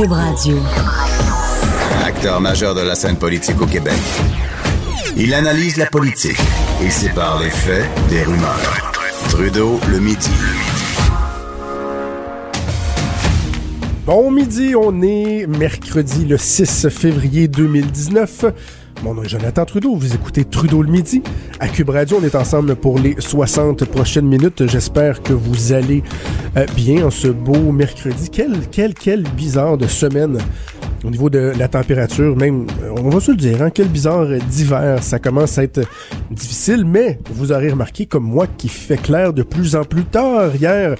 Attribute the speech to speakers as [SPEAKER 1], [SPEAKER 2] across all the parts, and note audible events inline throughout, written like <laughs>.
[SPEAKER 1] Cube Radio.
[SPEAKER 2] Acteur majeur de la scène politique au Québec. Il analyse la politique et sépare les faits des rumeurs. Trudeau le midi.
[SPEAKER 3] Bon midi, on est mercredi le 6 février 2019. Mon nom est Jonathan Trudeau, vous écoutez Trudeau le midi. À Cube Radio, on est ensemble pour les 60 prochaines minutes. J'espère que vous allez euh, bien en ce beau mercredi. Quel, quel, quel bizarre de semaine au niveau de la température, même, euh, on va se le dire, hein, quel bizarre d'hiver. Ça commence à être difficile, mais vous aurez remarqué, comme moi, qu'il fait clair de plus en plus tard. Hier,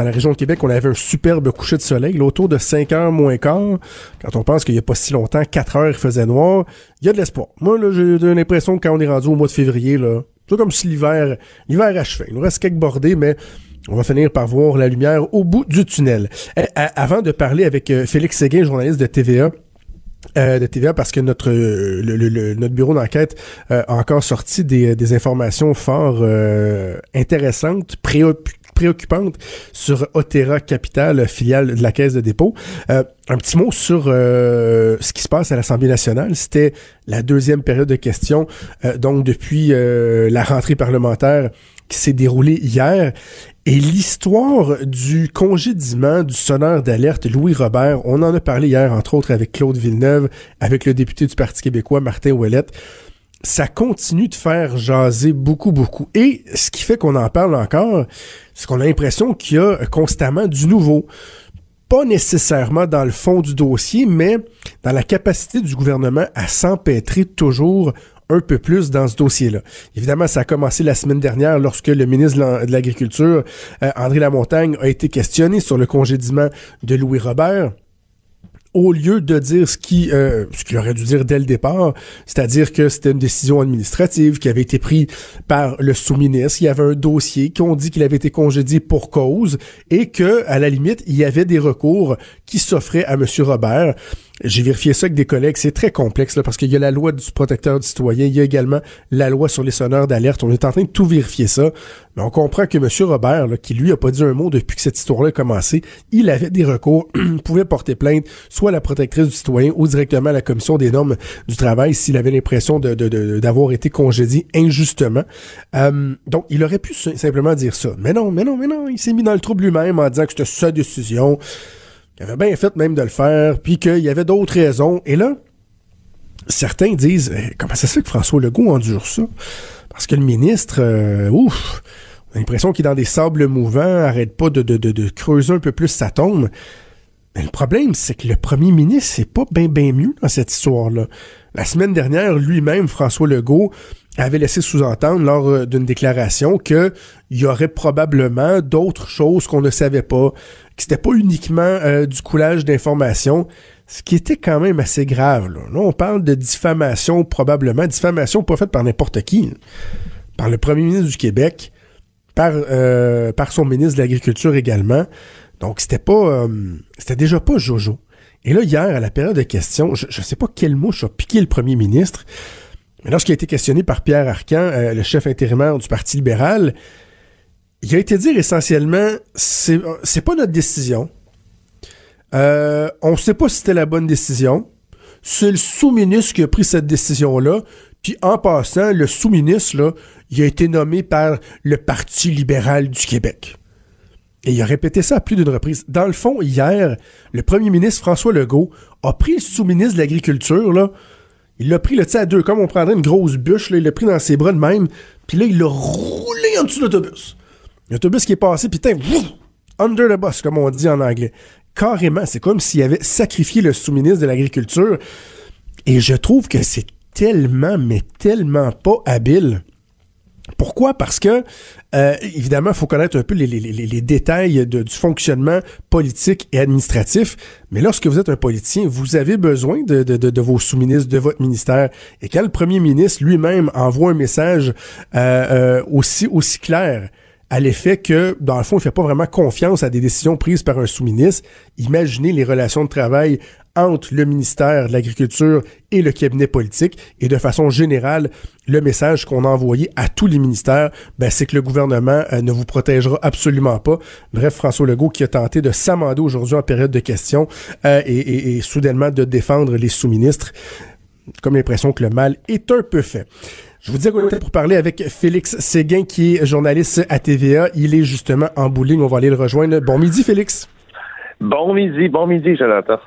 [SPEAKER 3] dans la région de Québec, on avait un superbe coucher de soleil, autour de 5 heures moins quart. Quand on pense qu'il n'y a pas si longtemps, 4 heures, il faisait noir. Il y a de l'espoir. Moi, là, j'ai l'impression que quand on est rendu au mois de février, là, c'est comme si l'hiver, l'hiver achevait. Il nous reste quelques bordées, mais on va finir par voir la lumière au bout du tunnel. Eh, avant de parler avec euh, Félix Séguin, journaliste de TVA, euh, de TVA parce que notre le, notre bureau d'enquête euh, a encore sorti des, des informations fort intéressantes, préoccupantes préoccupante sur Otera Capital, filiale de la Caisse de dépôt. Euh, un petit mot sur euh, ce qui se passe à l'Assemblée nationale. C'était la deuxième période de questions, euh, donc depuis la rentrée parlementaire qui s'est déroulée hier. Et l'histoire du congédiement du sonneur d'alerte Louis Robert, on en a parlé hier, entre autres, avec Claude Villeneuve, avec le député du Parti québécois, Martin Ouellette ça continue de faire jaser beaucoup, beaucoup. Et ce qui fait qu'on en parle encore, c'est qu'on a l'impression qu'il y a constamment du nouveau. Pas nécessairement dans le fond du dossier, mais dans la capacité du gouvernement à s'empêtrer toujours un peu plus dans ce dossier-là. Évidemment, ça a commencé la semaine dernière lorsque le ministre de l'Agriculture, euh, André Lamontagne, a été questionné sur le congédiement de Louis Robert au lieu de dire ce qui euh, qu'il aurait dû dire dès le départ, c'est-à-dire que c'était une décision administrative qui avait été prise par le sous-ministre, il y avait un dossier qui ont dit qu'il avait été congédié pour cause et que à la limite, il y avait des recours qui s'offraient à monsieur Robert. J'ai vérifié ça avec des collègues. C'est très complexe là, parce qu'il y a la loi du protecteur du citoyen, il y a également la loi sur les sonneurs d'alerte. On est en train de tout vérifier ça. Mais on comprend que M. Robert, là, qui lui a pas dit un mot depuis que cette histoire-là a commencé, il avait des recours, <clears throat> pouvait porter plainte soit à la protectrice du citoyen ou directement à la commission des normes du travail s'il avait l'impression d'avoir été congédié injustement. Euh, donc, il aurait pu simplement dire ça. Mais non, mais non, mais non. Il s'est mis dans le trouble lui-même en disant que c'était sa décision. Il avait bien fait même de le faire, puis qu'il y avait d'autres raisons. Et là, certains disent eh, comment ça se fait que François Legault endure ça? Parce que le ministre, euh, ouf, on a l'impression qu'il est dans des sables mouvants, arrête pas de, de, creuser un peu plus sa tombe. Mais le problème, c'est que le premier ministre, c'est pas bien bien mieux dans cette histoire-là. La semaine dernière, lui-même, François Legault, avait laissé sous-entendre lors euh, d'une déclaration qu'il y aurait probablement d'autres choses qu'on ne savait pas, que c'était pas uniquement euh, du coulage d'informations, ce qui était quand même assez grave. Là. on parle de diffamation probablement, diffamation pas faite par n'importe qui, par le premier ministre du Québec, par, euh, par son ministre de l'Agriculture également. Donc c'était pas, c'était déjà pas Jojo. Et là hier à la période de questions, je, ne sais pas quelle mouche a piqué le premier ministre. Mais lorsqu'il a été questionné par Pierre Arcan, euh, le chef intérimaire du Parti libéral, il a été dire essentiellement, c'est, c'est pas notre décision. Euh, on sait pas si c'était la bonne décision. C'est le sous-ministre qui a pris cette décision-là. Puis en passant, le sous-ministre, il a été nommé par le Parti libéral du Québec. Et il a répété ça à plus d'une reprise. Dans le fond, hier, le premier ministre François Legault a pris le sous-ministre de l'Agriculture, là, il l'a pris, le à deux, comme on prendrait une grosse bûche, il l'a pris dans ses bras de même, puis là, il l'a roulé en dessous de l'autobus. L'autobus qui est passé, puis under the bus, comme on dit en anglais. Carrément, c'est comme s'il avait sacrifié le sous-ministre de l'Agriculture. Et je trouve que c'est tellement, mais tellement pas habile. Pourquoi? Parce que, euh, évidemment, il faut connaître un peu les, les, les détails de, du fonctionnement politique et administratif, mais lorsque vous êtes un politicien, vous avez besoin de, de, de vos sous-ministres, de votre ministère. Et quand le premier ministre lui-même envoie un message euh, euh, aussi, aussi clair à l'effet que, dans le fond, il fait pas vraiment confiance à des décisions prises par un sous-ministre. Imaginez les relations de travail entre le ministère de l'Agriculture et le cabinet politique. Et de façon générale, le message qu'on a envoyé à tous les ministères, ben, c'est que le gouvernement euh, ne vous protégera absolument pas. Bref, François Legault qui a tenté de s'amender aujourd'hui en période de questions euh, et, et, soudainement de défendre les sous-ministres. Comme l'impression que le mal est un peu fait. Je vous dis qu'on était pour parler avec Félix Séguin, qui est journaliste à TVA. Il est justement en bowling. On va aller le rejoindre. Bon midi, Félix.
[SPEAKER 1] Bon midi, bon midi, Jonathan.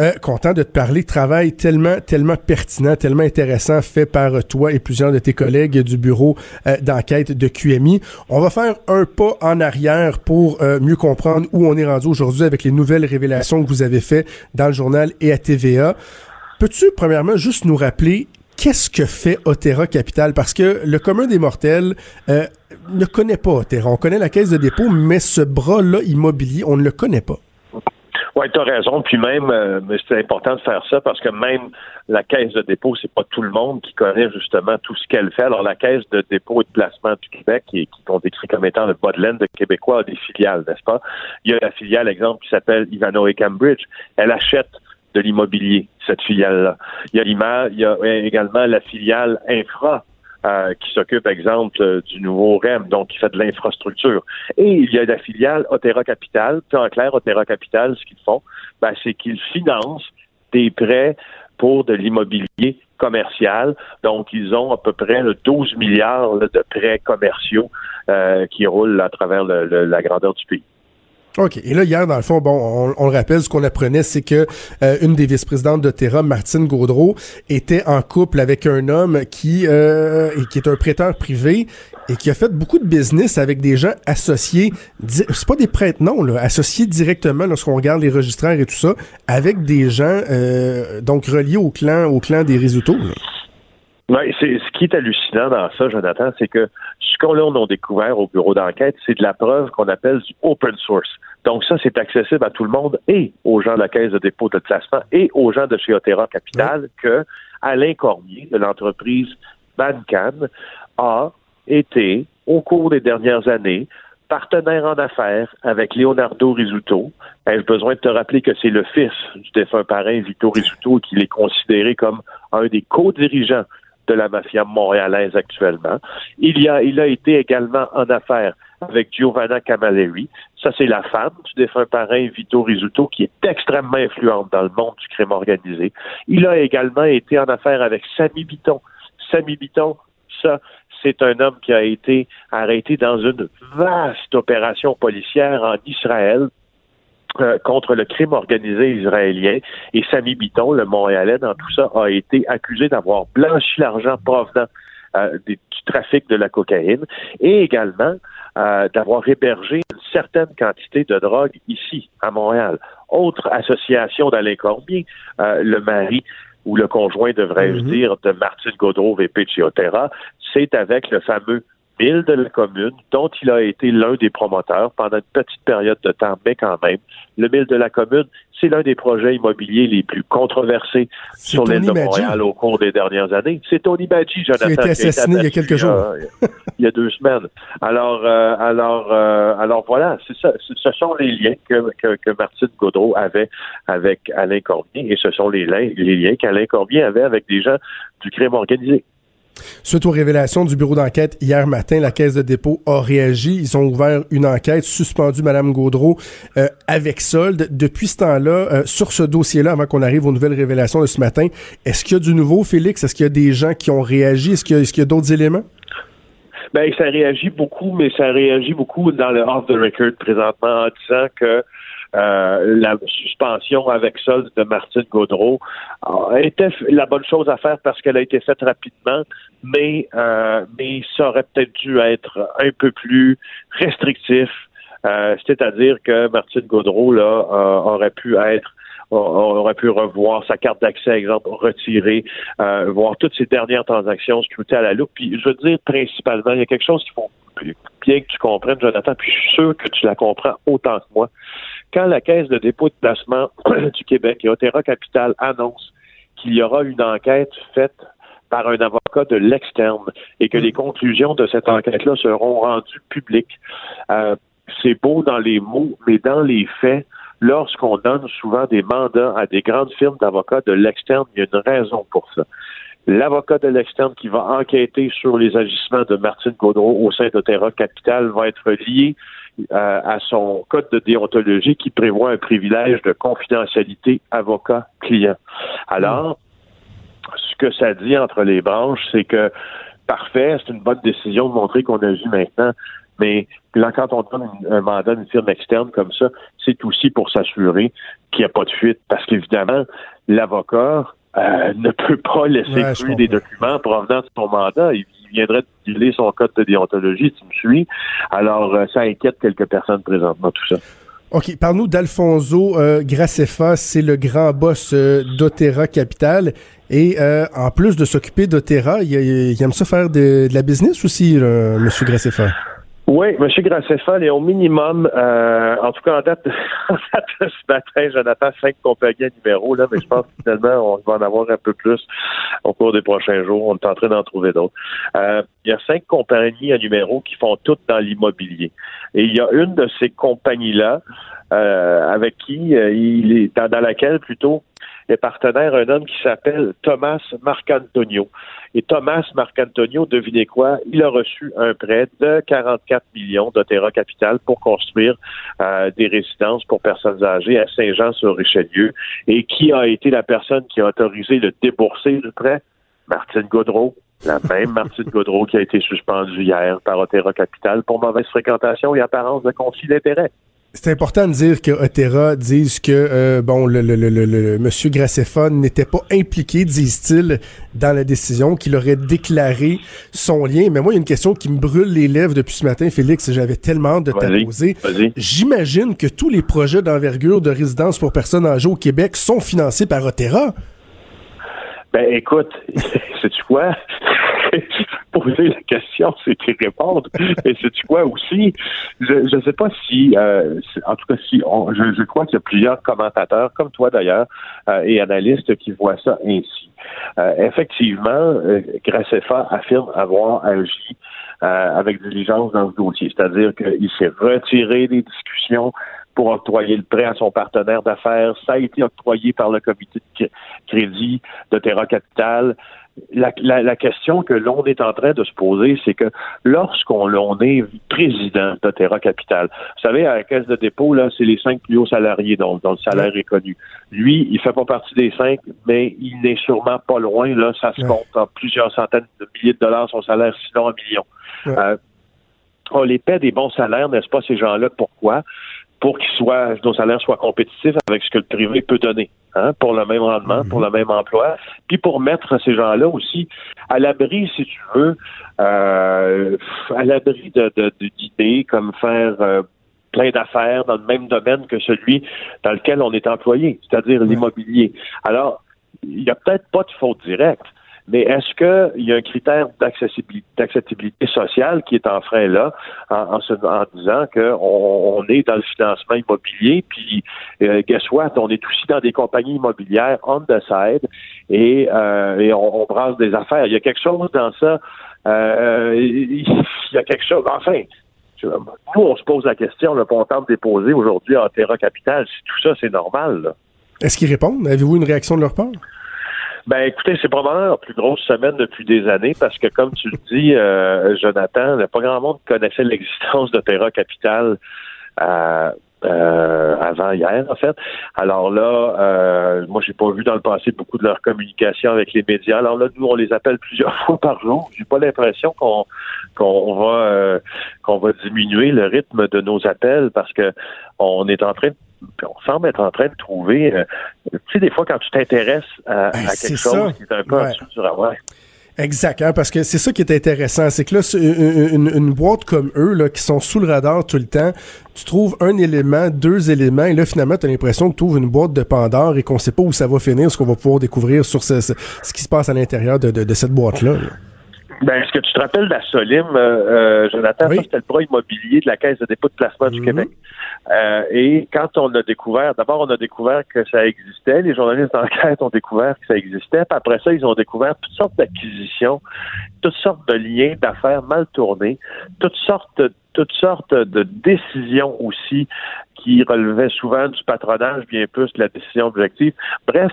[SPEAKER 3] Euh, content de te parler. Travail tellement, tellement pertinent, tellement intéressant fait par toi et plusieurs de tes collègues du bureau euh, d'enquête de QMI. On va faire un pas en arrière pour euh, mieux comprendre où on est rendu aujourd'hui avec les nouvelles révélations que vous avez fait dans le journal et à TVA. Peux-tu, premièrement, juste nous rappeler qu'est-ce que fait Otera Capital? Parce que le commun des mortels ne connaît pas Otera. On connaît la caisse de dépôt, mais ce bras-là immobilier, on ne le connaît pas.
[SPEAKER 1] Oui, tu as raison. Puis même, euh, c'est important de faire ça parce que même la caisse de dépôt, c'est pas tout le monde qui connaît justement tout ce qu'elle fait. Alors, la caisse de dépôt et de placement du Québec, qui qu'on décrit comme étant le bas de laine de Québécois, a des filiales, n'est-ce pas? Il y a la filiale, exemple, qui s'appelle Ivano et Cambridge. Elle achète de l'immobilier, cette filiale-là. Il y a, il y a également la filiale Infra, euh, qui s'occupe, exemple, euh, du nouveau REM, donc qui fait de l'infrastructure. Et il y a la filiale Otera Capital. Puis en clair, Otera Capital, ce qu'ils font, ben, c'est qu'ils financent des prêts pour de l'immobilier commercial. Donc, ils ont à peu près 12 milliards de prêts commerciaux euh, qui roulent à travers la grandeur du pays.
[SPEAKER 3] OK. Et là, hier, dans le fond, bon, on, le rappelle, ce qu'on apprenait, c'est que euh, une des vice-présidentes de Terra, Martine Gaudreau, était en couple avec un homme qui, euh, qui est un prêteur privé et qui a fait beaucoup de business avec des gens associés, c'est pas des prêtres, non, là, associés directement lorsqu'on regarde les registraires et tout ça, avec des gens euh, donc reliés au clan, au clan des résultats.
[SPEAKER 1] Oui, c'est ce qui est hallucinant dans ça, Jonathan, c'est que ce qu'on a découvert au bureau d'enquête, c'est de la preuve qu'on appelle du open source. Donc ça, c'est accessible à tout le monde et aux gens de la Caisse de dépôt de placement et aux gens de chez Otera Capital que Alain Cormier de l'entreprise Bancan a été, au cours des dernières années, partenaire en affaires avec Leonardo Risuto. Ai-je besoin de te rappeler que c'est le fils du défunt parrain Vito Risuto et qu'il est considéré comme un des co-dirigeants de la mafia montréalaise actuellement. Il, y a, il a été également en affaires avec Giovanna Camilleri. Ça, c'est la femme du défunt parrain Vito Rizzuto, qui est extrêmement influente dans le monde du crime organisé. Il a également été en affaires avec Samy Biton. Samy Biton, ça, c'est un homme qui a été arrêté dans une vaste opération policière en Israël euh, contre le crime organisé israélien. Et Samy Biton, le Montréalais, dans tout ça, a été accusé d'avoir blanchi l'argent provenant euh, du trafic de la cocaïne et également euh, d'avoir hébergé une certaine quantité de drogue ici, à Montréal. Autre association d'Alain Cormier, le mari ou le conjoint, devrais-je mm-hmm. dire, de Martine Gaudreau, VP de c'est avec le fameux Mille de la commune, dont il a été l'un des promoteurs pendant une petite période de temps, mais quand même. Le Mille de la commune, c'est l'un des projets immobiliers les plus controversés sur l'île de Montréal au cours des dernières années. C'est Tony Badji, Jonathan. Qui
[SPEAKER 3] a été assassiné il y a quelques jours.
[SPEAKER 1] il y a deux semaines. Alors, euh, alors, euh, alors voilà, ça. Ce sont les liens que, que, que, Martine Gaudreau avait avec Alain Cormier et ce sont les, les liens qu'Alain Cormier avait avec des gens du crime organisé.
[SPEAKER 3] Suite aux révélations du bureau d'enquête hier matin, la Caisse de dépôt a réagi. Ils ont ouvert une enquête, suspendu Mme Gaudreau euh, avec solde. Depuis ce temps-là, euh, sur ce dossier-là, avant qu'on arrive aux nouvelles révélations de ce matin, est-ce qu'il y a du nouveau, Félix? Est-ce qu'il y a des gens qui ont réagi? Est-ce qu'il y a, d'autres éléments?
[SPEAKER 1] Ben, ça réagit beaucoup, mais ça réagit beaucoup dans le off the record présentement en disant que euh, la suspension avec solde de Martine Gaudreau était la bonne chose à faire parce qu'elle a été faite rapidement, mais, euh, mais ça aurait peut-être dû être un peu plus restrictif. Euh, c'est-à-dire que Martine Gaudreau là aurait pu être on aurait pu revoir sa carte d'accès, exemple, retirée, voir toutes ses dernières transactions scrutées à la loupe. Puis je veux dire, principalement, il y a quelque chose qu'il faut bien que tu comprennes, Jonathan, puis je suis sûr que tu la comprends autant que moi quand la Caisse de dépôt de placement <clears throat> du Québec et Otera Capital annonce qu'il y aura une enquête faite par un avocat de l'externe et que les conclusions de cette enquête-là seront rendues publiques. Euh, c'est beau dans les mots, mais dans les faits, lorsqu'on donne souvent des mandats à des grandes firmes d'avocats de l'externe, il y a une raison pour ça. L'avocat de l'externe qui va enquêter sur les agissements de Martine Gaudreau au sein de Terra Capital va être lié euh, à son code de déontologie qui prévoit un privilège de confidentialité avocat-client. Alors, ce que ça dit entre les branches, c'est que parfait, c'est une bonne décision de montrer qu'on a vu maintenant mais là, quand on donne un mandat d'une firme externe comme ça, c'est aussi pour s'assurer qu'il n'y a pas de fuite. Parce qu'évidemment, l'avocat euh, ne peut pas laisser ouais, des documents provenant de son mandat. Il, viendrait de son code de déontologie, tu me suis. Alors, euh, ça inquiète quelques personnes présentement, tout ça.
[SPEAKER 3] OK, parle-nous d'Alfonso euh, Gracefa, c'est le grand boss euh, d'Otera Capital. Et en plus de s'occuper d'Otera, il, aime ça faire de, la business aussi, M. Gracefa?
[SPEAKER 1] Oui, M. Graceffal est au minimum, euh, en tout cas en date, <laughs> en date de ce matin, Jonathan, cinq compagnies à numéro, là, mais je pense que finalement, on va en avoir un peu plus au cours des prochains jours. On est en train d'en trouver d'autres. Euh, il y a cinq compagnies à numéro qui font toutes dans l'immobilier. Et il y a une de ces compagnies-là euh, avec qui il est dans laquelle plutôt est partenaire un homme qui s'appelle Thomas Marcantonio. Et Thomas Marcantonio, devinez quoi, il a reçu un prêt de 44 millions d'Otera Capital pour construire euh, des résidences pour personnes âgées à Saint-Jean-sur-Richelieu. Et qui a été la personne qui a autorisé le débourser du prêt? Martine Gaudreau, la même Martine <laughs> Gaudreau qui a été suspendue hier par Otera Capital pour mauvaise fréquentation et apparence de conflit d'intérêt.
[SPEAKER 3] C'est important de dire que Otera dise que euh, bon le, le, le, le monsieur Graceffa n'était pas impliqué, disent-ils, dans la décision, qu'il aurait déclaré son lien. Mais moi, il y a une question qui me brûle les lèvres depuis ce matin, Félix. J'avais tellement hâte de t'apposer. J'imagine que tous les projets d'envergure de résidence pour personnes âgées au Québec sont financés par Otera.
[SPEAKER 1] Ben écoute, <laughs> sais-tu quoi? <laughs> poser la question, c'est y répondre. Et sais-tu quoi aussi? Je ne sais pas si, euh, en tout cas, si on, je, je, crois qu'il y a plusieurs commentateurs, comme toi d'ailleurs, euh, et analystes qui voient ça ainsi. Euh, effectivement, euh, Graceffa affirme avoir agi euh, avec diligence dans ce dossier, c'est-à-dire qu'il s'est retiré des discussions pour octroyer le prêt à son partenaire d'affaires. Ça a été octroyé par le comité de crédit de Terra Capital la, la, question que l'on est en train de se poser, c'est que lorsqu'on est président de Terra Capital, vous savez, à la caisse de dépôt, là, c'est les cinq plus hauts salariés dont, le salaire est connu. Lui, il fait pas partie des cinq, mais il n'est sûrement pas loin. Là, ça se compte en plusieurs centaines de milliers de dollars son salaire, sinon un million. Euh, on les paie des bons salaires, n'est-ce pas, ces gens-là? Pourquoi? Pour qu'ils soient, nos salaires soient compétitifs avec ce que le privé peut donner, hein, pour le même rendement, pour mhm. le même emploi, puis pour mettre ces gens-là aussi à l'abri, si tu veux, euh, à l'abri de, d'idées comme faire euh, plein d'affaires dans le même domaine que celui dans lequel on est employé, c'est-à-dire l'immobilier. Alors, il n'y a peut-être pas de faute directe, mais est-ce qu'il y a un critère d'accessibilité, sociale qui est en frein là, en, disant qu'on on est dans le financement immobilier, puis euh, guess what, on est aussi dans des compagnies immobilières on the side et, euh, on, brasse des affaires. Il y a quelque chose dans ça. Euh, il y a quelque chose. Enfin, nous, on se pose la question, le on tente de déposer aujourd'hui en Terra Capital, si tout ça, c'est normal.
[SPEAKER 3] Est-ce qu'ils répondent? Avez-vous une réaction de leur part?
[SPEAKER 1] Ben écoutez, c'est probablement la plus grosse semaine depuis des années parce que comme tu le dis, euh, Jonathan, pas grand monde connaissait l'existence Terra Capital. Euh, euh, avant hier, en fait. Alors là, euh, moi, j'ai pas vu dans le passé beaucoup de leur communication avec les médias. Alors là, nous, on les appelle plusieurs <laughs> fois par jour. J'ai pas l'impression qu'on qu'on va euh, qu'on va diminuer le rythme de nos appels parce que on est en train de on semble être en train de trouver. Euh, tu sais, des fois, quand tu t'intéresses à, ben, quelque chose qui est un peu ouais. sur ouais.
[SPEAKER 3] Exact, hein, parce que c'est ça qui est intéressant, c'est que là, une, une, boîte comme eux, là, qui sont sous le radar tout le temps, tu trouves un élément, deux éléments, et là, finalement, tu as l'impression que tu ouvres une boîte de Pandore et qu'on sait pas où ça va finir, ce qu'on va pouvoir découvrir sur ce, ce, qui se passe à l'intérieur de, de, de, cette boîte-là. là
[SPEAKER 1] Ben, est-ce que tu te rappelles de la Solim, euh, euh Jonathan? Ça, c'était le bras immobilier de la Caisse de dépôt de placement du mhm. Québec. Euh, et quand on a découvert, d'abord, on a découvert que ça existait. Les journalistes d'enquête ont découvert que ça existait. Puis après ça, ils ont découvert toutes sortes d'acquisitions, toutes sortes de liens d'affaires mal tournés, toutes sortes, toutes sortes de décisions aussi qui relevaient souvent du patronage, bien plus de la décision objective. Bref,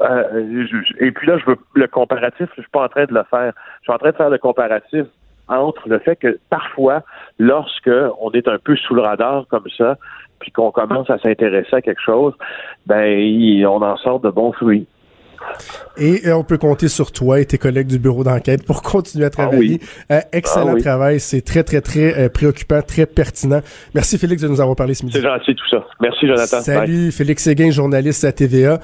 [SPEAKER 1] euh, et puis là, je veux le comparatif, je suis pas en train de le faire. Je suis en train de faire le comparatif entre le fait que parfois, lorsque on est un peu sous le radar comme ça, puis qu'on commence à s'intéresser à quelque chose, ben on en sort de bons fruits.
[SPEAKER 3] Et on peut compter sur toi et tes collègues du bureau d'enquête pour <laughs> continuer à ah travailler. Euh, excellent ah travail, c'est très très très euh, préoccupant, très pertinent. Merci Félix de nous avoir parlé ce midi.
[SPEAKER 1] C'est gentil tout ça. Merci Jonathan.
[SPEAKER 3] Salut Félix Séguin, journaliste à TVA.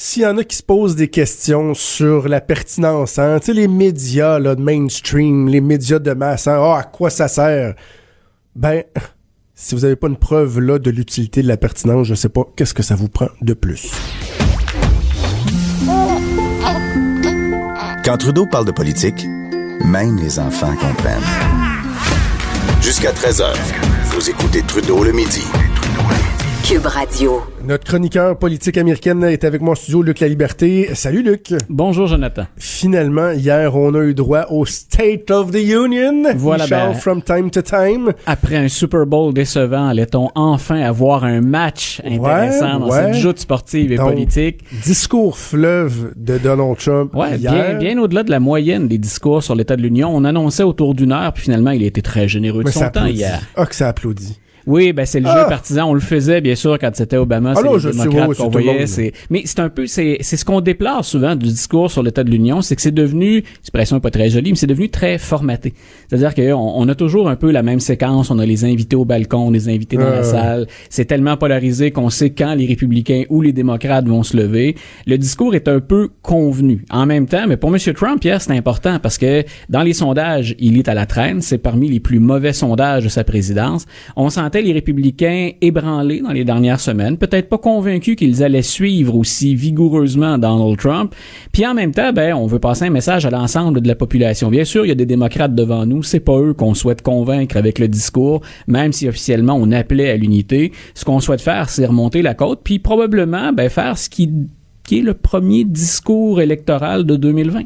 [SPEAKER 3] S'il y en a qui se posent des questions sur la pertinence, hein, tu sais, les médias là, de mainstream, les médias de masse, hein, oh, à quoi ça sert? Ben, <laughs> si vous n'avez pas une preuve là de l'utilité de la pertinence, je sais pas qu'est-ce que ça vous prend de plus.
[SPEAKER 2] Quand Trudeau parle de politique, même les enfants comprennent. Jusqu'à 13h, vous écoutez Trudeau le midi.
[SPEAKER 3] Cube Radio. Notre chroniqueur politique américaine est avec moi en studio, Luc La Liberté. Salut Luc.
[SPEAKER 4] Bonjour Jonathan.
[SPEAKER 3] Finalement, hier, on a eu droit au State of the Union. Voilà. Ben, from time to time.
[SPEAKER 4] Après un Super Bowl décevant, allait-on enfin avoir un match intéressant dans cette joute sportive et politique?
[SPEAKER 3] Discours fleuve de Donald Trump.
[SPEAKER 4] Ouais, bien, bien au-delà de la moyenne des discours sur l'état de l'Union. On annonçait autour d'une heure, puis finalement, il a été très généreux de son temps hier.
[SPEAKER 3] Ah, que ça applaudit.
[SPEAKER 4] Oui, ben c'est le jeu ah! partisan. On le faisait bien sûr quand c'était Obama, ah c'est les démocrates qu'on voyait. Mais c'est un peu, c'est, c'est ce qu'on déplore souvent du discours sur l'état de l'Union, c'est que c'est devenu, expression pas très jolie, mais c'est devenu très formaté. C'est-à-dire qu'on on a toujours un peu la même séquence. On a les invités au balcon, les invités dans la salle. C'est tellement polarisé qu'on sait quand les républicains ou les démocrates vont se lever. Le discours est un peu convenu. En même temps, mais pour M. Trump, hier, c'est important parce que dans les sondages, il est à la traîne. C'est parmi les plus mauvais sondages de sa présidence. On sentait les républicains ébranlés dans les dernières semaines, peut-être pas convaincus qu'ils allaient suivre aussi vigoureusement Donald Trump. Puis en même temps, ben, on veut passer un message à l'ensemble de la population. Bien sûr, il y a des démocrates devant nous, c'est pas eux qu'on souhaite convaincre avec le discours, même si officiellement on appelait à l'unité. Ce qu'on souhaite faire, c'est remonter la côte, puis probablement ben, faire ce qui, qui est le premier discours électoral de 2020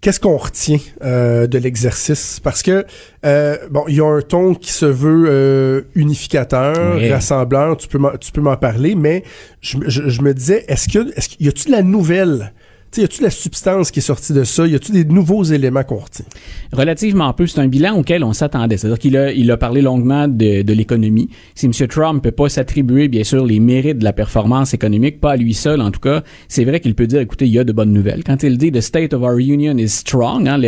[SPEAKER 3] qu'est-ce qu'on retient euh, de l'exercice? Parce que euh, bon, il y a un ton qui se veut euh, unificateur, rassembleur. Tu peux tu peux m'en parler, mais je, je, me disais, est-ce que est-ce qu'il y a-tu de la nouvelle y a-tu la substance qui est sortie de ça? Y a-tu des nouveaux éléments qu'on retient?
[SPEAKER 4] Relativement peu. C'est un bilan auquel on s'attendait. C'est-à-dire qu'il a, il a parlé longuement de, de l'économie. Si M. Trump peut pas s'attribuer, bien sûr, les mérites de la performance économique, pas à lui seul, en tout cas, c'est vrai qu'il peut dire, écoutez, il y a de bonnes nouvelles. Quand il dit the state of our union is strong, hein,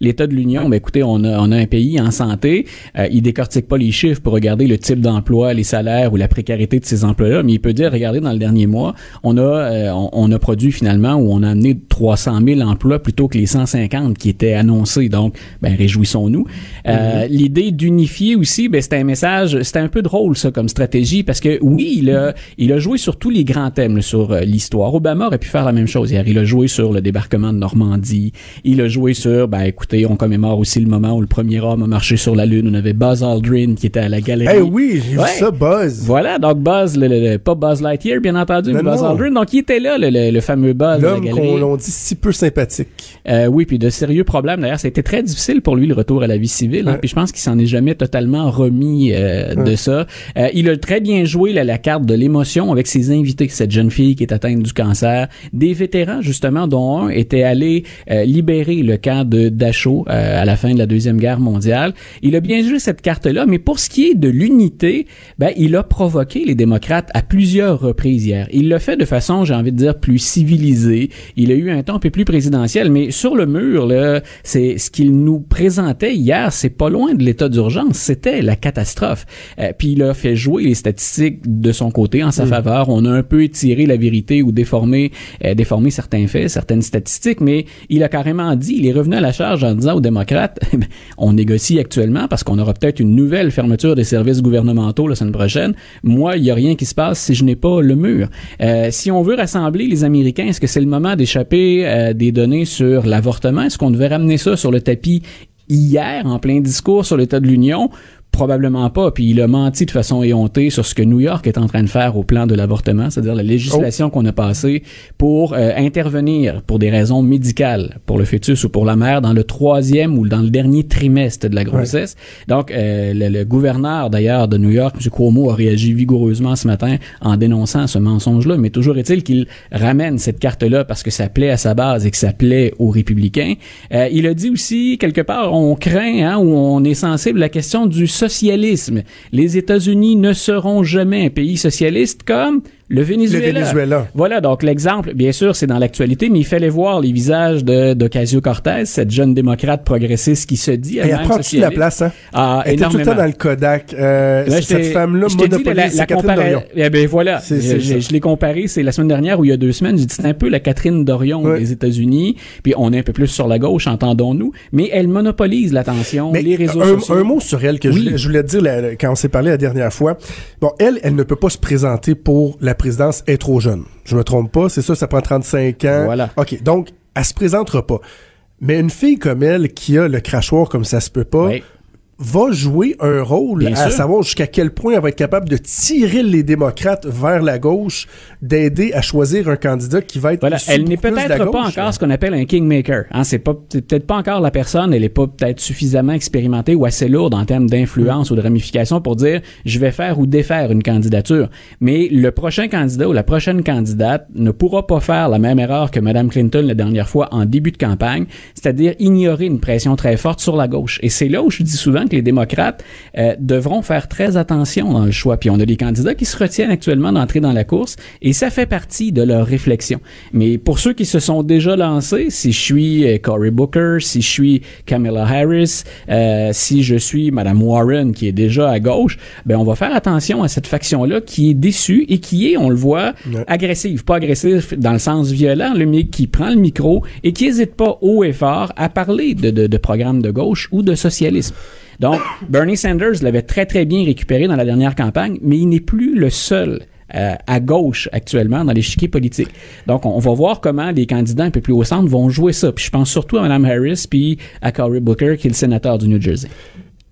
[SPEAKER 4] l'état de l'union, ben, écoutez, on a, on a un pays en santé. Euh, il décortique pas les chiffres pour regarder le type d'emploi, les salaires ou la précarité de ces emplois-là, mais il peut dire, regardez, dans le dernier mois, on a, euh, on, on a produit finalement ou on a amené 300 000 emplois plutôt que les 150 qui étaient annoncés. Donc, ben, réjouissons-nous. Euh, mhm. L'idée d'unifier aussi, ben, c'était un message, c'était un peu drôle, ça, comme stratégie, parce que oui, il a, il a joué sur tous les grands thèmes sur euh, l'histoire. Obama aurait pu faire la même chose hier. Il a joué sur le débarquement de Normandie. Il a joué sur, ben, écoutez, on commémore aussi le moment où le premier homme a marché sur la Lune. On avait Buzz Aldrin qui était à la galerie.
[SPEAKER 3] Eh oui, j'ai vu ça, Buzz.
[SPEAKER 4] Voilà, donc Buzz, le, pas Buzz Lightyear, bien entendu, mais Buzz Aldrin. Donc, il était là, le, fameux Buzz.
[SPEAKER 3] L'homme qu'on dit si peu sympathique.
[SPEAKER 4] Euh, oui, puis de sérieux problèmes. D'ailleurs, ça a été très difficile pour lui le retour à la vie civile. Hein, puis je pense qu'il s'en est jamais totalement remis euh, de ça. Euh, il a très bien joué la carte de l'émotion avec ses invités. Cette jeune fille qui est atteinte du cancer, des vétérans justement, dont un était allé libérer le camp de Dachau à la fin de la deuxième guerre mondiale. Il a bien joué cette carte-là, mais pour ce qui est de l'unité, ben il a provoqué les démocrates à plusieurs reprises hier. Il l'a fait de façon, j'ai envie de dire, plus civilisée. Il a eu un temps un peu plus présidentielle, mais sur le mur, là, c'est ce qu'il nous présentait hier, c'est pas loin de l'état d'urgence, c'était la catastrophe. Euh, puis il a fait jouer les statistiques de son côté en sa mm. faveur. On a un peu étiré la vérité ou déformé, euh, déformé certains faits, certaines statistiques, mais il a carrément dit, il est revenu à la charge en disant aux démocrates, <laughs> eh ben, on négocie actuellement parce qu'on aura peut-être une nouvelle fermeture des services gouvernementaux la semaine prochaine. Moi, il y a rien qui se passe si je n'ai pas le mur. Euh, si on veut rassembler les Américains, est-ce que c'est le moment d'échanger euh, des données sur l'avortement. Est-ce qu'on devait ramener ça sur le tapis hier en plein discours sur l'état de l'Union? Probablement pas. Puis il a menti de façon éhontée sur ce que New York est en train de faire au plan de l'avortement, c'est-à-dire la législation oh. qu'on a passée pour euh, intervenir pour des raisons médicales pour le fœtus ou pour la mère dans le troisième ou dans le dernier trimestre de la grossesse. Donc euh, le, gouverneur d'ailleurs de New York, M. Cuomo, a réagi vigoureusement ce matin en dénonçant ce mensonge-là. Mais toujours est-il qu'il ramène cette carte-là parce que ça plaît à sa base et que ça plaît aux républicains. Euh, il a dit aussi quelque part on craint hein, ou on est sensible à la question du socialisme. Les États-Unis ne seront jamais un pays socialiste comme le Venezuela. Voilà, donc l'exemple, bien sûr, c'est dans l'actualité, mais il fallait voir les visages de d'Ocasio Cortez, cette jeune démocrate progressiste qui se dit
[SPEAKER 3] elle prend toute la place, hein? Ah, elle était tout le temps dans le Kodak. Euh, cette femme-là monopolise, c'est Catherine Dorion.
[SPEAKER 4] Eh ben voilà, je, l'ai comparé, c'est la semaine dernière ou il y a deux semaines, j'ai dit c'est un peu la Catherine Dorion des États-Unis, puis on est un peu plus sur la gauche, entendons-nous, mais elle monopolise l'attention, les réseaux
[SPEAKER 3] un,
[SPEAKER 4] sociaux.
[SPEAKER 3] Un mot sur elle que je, voulais te dire quand on s'est parlé la dernière fois. Bon, elle, elle ne peut pas se présenter pour la présidence est trop jeune. Je me trompe pas, c'est ça, ça prend 35 ans.
[SPEAKER 4] Voilà.
[SPEAKER 3] OK, donc, elle se présentera pas. Mais une fille comme elle, qui a le crachoir comme ça se peut pas, va jouer un rôle à savoir jusqu'à quel point elle va être capable de tirer les démocrates vers la gauche, d'aider à choisir un candidat qui va être
[SPEAKER 4] voilà. elle n'est peut-être pas encore ce qu'on appelle un kingmaker. Hein, c'est pas peut-être pas encore la personne, elle est pas peut-être suffisamment expérimentée ou assez lourde en termes d'influence ou de ramification pour dire je vais faire ou défaire une candidature. Mais le prochain candidat ou la prochaine candidate ne pourra pas faire la même erreur que Mme Clinton la dernière fois en début de campagne, c'est-à-dire ignorer une pression très forte sur la gauche. Et c'est là où je dis souvent que les démocrates euh, devront faire très attention dans le choix. Puis on a des candidats qui se retiennent actuellement d'entrer dans la course et ça fait partie de leur réflexion. Mais pour ceux qui se sont déjà lancés, si je suis euh, Cory Booker, si je suis Kamala Harris, euh, si je suis Madame Warren qui est déjà à gauche, ben on va faire attention à cette faction-là qui est déçue et qui est, on le voit, agressive, pas agressive dans le sens violent, mais qui prend le micro et qui n'hésite pas haut et fort à parler de, de, de programmes de gauche ou de socialisme. Donc, Bernie Sanders l'avait très, très bien récupéré dans la dernière campagne, mais il n'est plus le seul euh, à gauche actuellement dans l'échiquier politique. Donc, on, va voir comment les candidats un peu plus au centre vont jouer ça. Puis je pense surtout à Mme Harris puis à Cory Booker, qui est le sénateur du New Jersey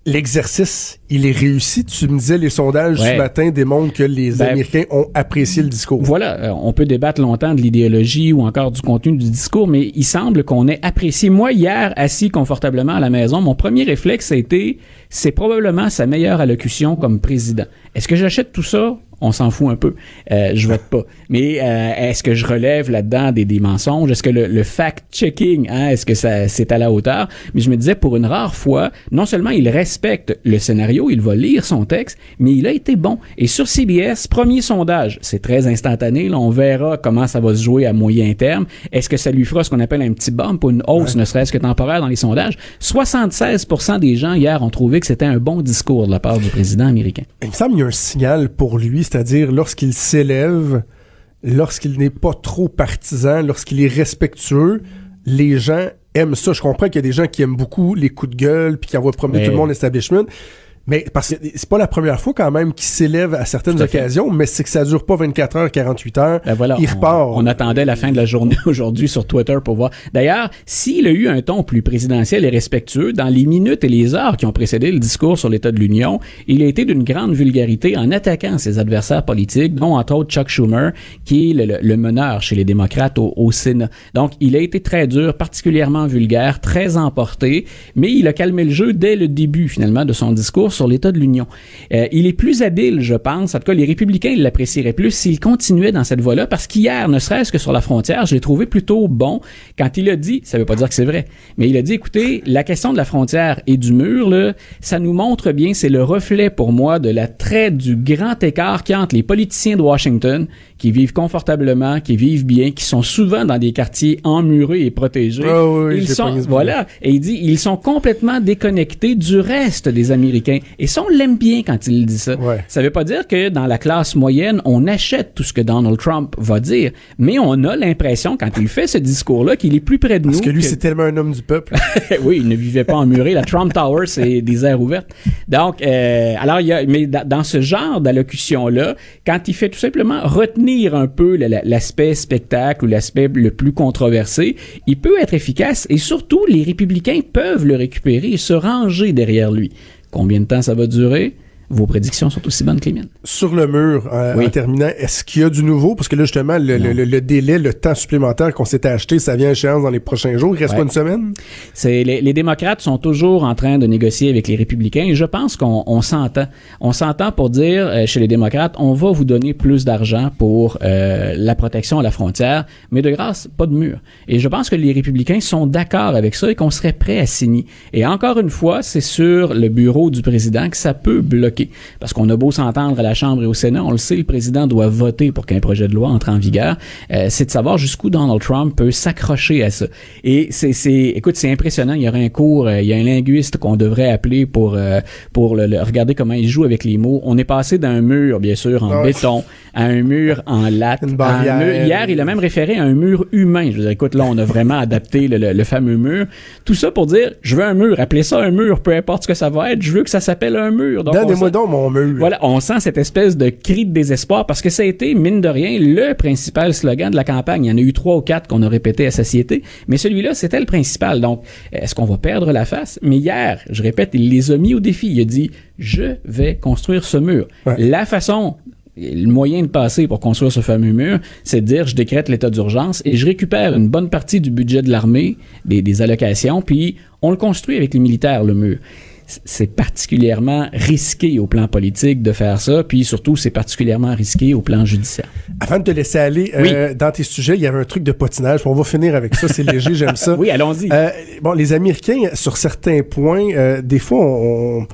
[SPEAKER 3] l'exercice, il est réussi. Tu me disais, les sondages ce matin démontrent que les ben, Américains ont apprécié le discours.
[SPEAKER 4] Voilà, euh, on peut débattre longtemps de l'idéologie ou encore du contenu du discours, mais il semble qu'on ait apprécié. Moi, hier, assis confortablement à la maison, mon premier réflexe a été, c'est probablement sa meilleure allocution comme président. Est-ce que j'achète tout ça? On s'en fout un peu. Euh, je vote pas. Mais euh, est-ce que je relève là-dedans des, des mensonges? Est-ce que le, fact-checking, hein, est-ce que ça c'est à la hauteur? Mais je me disais, pour une rare fois, non seulement il respecte le scénario, il va lire son texte, mais il a été bon. Et sur CBS, premier sondage, c'est très instantané, là, on verra comment ça va se jouer à moyen terme. Est-ce que ça lui fera ce qu'on appelle un petit bump ou une hausse, ne serait-ce que temporaire dans les sondages? 76% des gens hier ont trouvé que c'était un bon discours de la part du président américain.
[SPEAKER 3] Il me semble qu'il y a un signal pour lui c'est-à-dire lorsqu'il s'élève, lorsqu'il n'est pas trop partisan, lorsqu'il est respectueux, les gens aiment ça. Je comprends qu'il y a des gens qui aiment beaucoup les coups de gueule puis qui envoient promener tout le monde l'establishment. Mais parce que c'est pas la première fois quand même qu'il s'élève à certaines occasions, mais c'est que ça dure pas 24 heures, 48 heures. Ben voilà, il repart.
[SPEAKER 4] On, attendait la fin de la journée <laughs> aujourd'hui sur Twitter pour voir. D'ailleurs, s'il a eu un ton plus présidentiel et respectueux dans les minutes et les heures qui ont précédé le discours sur l'état de l'Union, il a été d'une grande vulgarité en attaquant ses adversaires politiques, dont entre autres Chuck Schumer, qui est le, meneur chez les démocrates au, au, Sénat. Donc, il a été très dur, particulièrement vulgaire, très emporté, mais il a calmé le jeu dès le début finalement de son discours sur l'état de l'Union. Euh, il est plus habile, je pense, en tout cas les républicains l'apprécieraient plus s'il continuait dans cette voie-là, parce qu'hier, ne serait-ce que sur la frontière, je l'ai trouvé plutôt bon quand il a dit, ça veut pas dire que c'est vrai, mais il a dit, écoutez, la question de la frontière et du mur, là, ça nous montre bien, c'est le reflet pour moi de la traite du grand écart qui entre les politiciens de Washington, qui vivent confortablement, qui vivent bien, qui sont souvent dans des quartiers emmurés et protégés.
[SPEAKER 3] Ah oui,
[SPEAKER 4] ils sont, voilà, et il dit, ils sont complètement déconnectés du reste des Américains. Et ça, on l'aime bien quand il dit ça. Ça veut pas dire que dans la classe moyenne, on achète tout ce que Donald Trump va dire, mais on a l'impression, quand il fait ce discours-là, qu'il est plus près de
[SPEAKER 3] nous.
[SPEAKER 4] Parce
[SPEAKER 3] que lui, c'est tellement un homme du peuple. <laughs>
[SPEAKER 4] oui, il ne vivait pas en muré. La Trump Tower, c'est des aires ouvertes. Donc, euh, alors, il y a, mais dans ce genre d'allocution-là, quand il fait tout simplement retenir un peu l'aspect spectacle ou l'aspect le plus controversé, il peut être efficace et surtout, les républicains peuvent le récupérer et se ranger derrière lui. Combien de temps ça va durer? Vos prédictions sont aussi bonnes que les miennes.
[SPEAKER 3] Sur le mur, euh, en terminant, est-ce qu'il y a du nouveau? Parce que là, justement, le, délai, le temps supplémentaire qu'on s'était acheté, ça vient à échéance dans les prochains jours. Il reste pas une semaine?
[SPEAKER 4] C'est les, démocrates sont toujours en train de négocier avec les républicains et je pense qu'on s'entend. On s'entend pour dire euh, chez les démocrates, on va vous donner plus d'argent pour euh, la protection à la frontière, mais de grâce, pas de mur. Et je pense que les républicains sont d'accord avec ça et qu'on serait prêt à signer. Et encore une fois, c'est sur le bureau du président que ça peut bloquer parce qu'on a beau s'entendre à la Chambre et au Sénat, on le sait, le président doit voter pour qu'un projet de loi entre en vigueur. Euh, c'est de savoir jusqu'où Donald Trump peut s'accrocher à ça. Et c'est, c'est, écoute, c'est impressionnant. Il y aurait un cours, euh, il y a un linguiste qu'on devrait appeler pour euh, pour le, regarder comment il joue avec les mots. On est passé d'un mur, bien sûr, en béton, à un mur en latte. Hier, il a même référé à un mur humain. Je veux dire, écoute, là, on a vraiment adapté le, le fameux mur. Tout ça pour dire, je veux un mur. Appelez ça un mur, peu importe ce que ça va être. Je veux que ça s'appelle un mur.
[SPEAKER 3] Donc, mon mur.
[SPEAKER 4] Voilà, on sent cette espèce de cri de désespoir parce que ça a été, mine de rien, le principal slogan de la campagne. Il y en a eu trois ou quatre qu'on a répété à satiété, mais celui-là, c'était le principal. Donc, est-ce qu'on va perdre la face? Mais hier, je répète, il les a mis au défi. Il a dit, je vais construire ce mur. La façon le moyen de passer pour construire ce fameux mur, c'est de dire je décrète l'état d'urgence et je récupère une bonne partie du budget de l'armée, des, des, allocations, puis on le construit avec les militaires, le mur c'est particulièrement risqué au plan politique de faire ça, puis surtout, c'est particulièrement risqué au plan judiciaire.
[SPEAKER 3] Avant de te laisser aller euh, dans tes sujets, il y avait un truc de potinage, on va finir avec ça, c'est léger, j'aime ça. <laughs>
[SPEAKER 4] Oui, allons-y.
[SPEAKER 3] Euh, bon, les Américains, sur certains points, euh, des fois, on,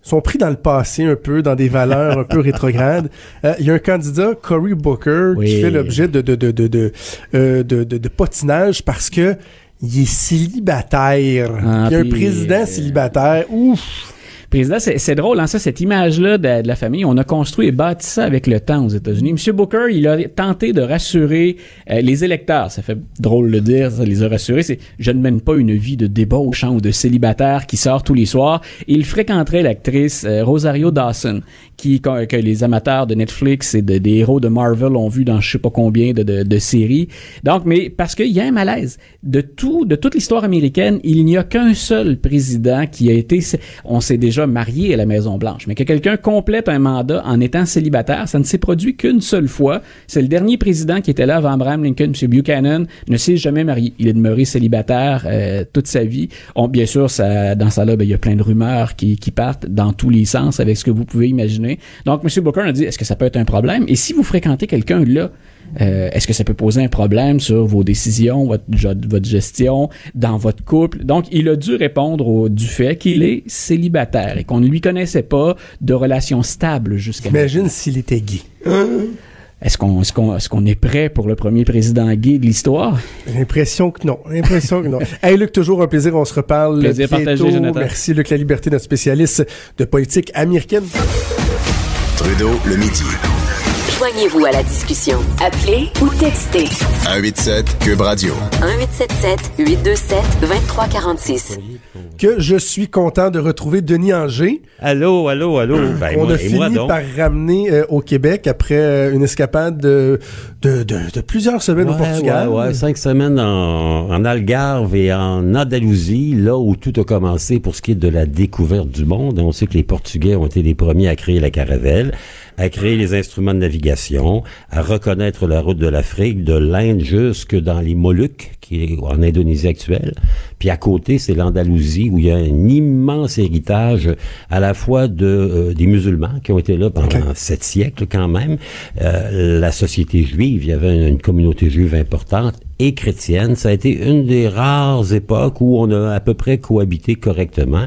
[SPEAKER 3] sont pris dans le passé un peu, dans des valeurs un peu <laughs> rétrogrades. Il y a un candidat, Cory Booker, qui fait l'objet de de, de, de, de, de, de potinage parce que il est célibataire. Ah, il y a un président euh, célibataire. Ouf!
[SPEAKER 4] Président, c'est drôle, hein, ça, cette image-là de, la famille, on a construit et bâti ça avec le temps aux États-Unis. M. Booker, il a tenté de rassurer euh, les électeurs. Ça fait drôle de dire, ça les a rassurés. Je ne mène pas une vie de débauche ou de célibataire qui sort tous les soirs. Il fréquenterait l'actrice euh, Rosario Dawson, qui que les amateurs de Netflix et de, des héros de Marvel ont vu dans je sais pas combien de séries. Donc, mais parce qu'il y a un malaise de tout, de toute l'histoire américaine, il n'y a qu'un seul président qui a été, on s'est déjà marié à la Maison Blanche, mais que quelqu'un complète un mandat en étant célibataire, ça ne s'est produit qu'une seule fois. C'est le dernier président qui était là avant Abraham Lincoln, M. Buchanan, ne s'est jamais marié. Il est demeuré célibataire euh, toute sa vie. Bien sûr, dans ça là, ben, il y a plein de rumeurs qui, partent dans tous les sens avec ce que vous pouvez imaginer donc, M. Booker a dit, est-ce que ça peut être un problème? Et si vous fréquentez quelqu'un là, euh, est-ce que ça peut poser un problème sur vos décisions, votre, votre gestion, dans votre couple? Donc, il a dû répondre au, du fait qu'il est célibataire et qu'on ne lui connaissait pas de relation stable jusqu'à
[SPEAKER 3] Imagine s'il était gay.
[SPEAKER 4] Est-ce qu'on est, prêt pour le premier président gay de l'histoire?
[SPEAKER 3] L'impression que non. L'impression que non. <laughs> hey Luc, toujours un plaisir. On se reparle
[SPEAKER 4] plaisir Partagé, Jonathan.
[SPEAKER 3] Merci Luc La Liberté, notre spécialiste de politique américaine.
[SPEAKER 2] Trudeau, le midi.
[SPEAKER 5] Joignez-vous à la discussion. Appelez ou textez.
[SPEAKER 2] 187 Cube Radio.
[SPEAKER 5] 1877 827 2346.
[SPEAKER 3] Que je suis content de retrouver Denis Anger.
[SPEAKER 6] Allô, allô, allô.
[SPEAKER 3] Ben, On a fini par ramener euh, au Québec après euh, une escapade de, de, de, plusieurs semaines au Portugal.
[SPEAKER 6] Ouais, ouais, cinq semaines en, en Algarve et en Andalousie, là où tout a commencé pour ce qui est de la découverte du monde. On sait que les Portugais ont été les premiers à créer la caravelle à créer les instruments de navigation, à reconnaître la route de l'Afrique, de l'Inde jusque dans les Moluques, qui est en Indonésie actuelle. Puis à côté, c'est l'Andalousie, où il y a un immense héritage à la fois de euh, des musulmans qui ont été là pendant sept siècles quand même. Euh, la société juive, il y avait une communauté juive importante et chrétienne. Ça a été une des rares époques où on a à peu près cohabité correctement.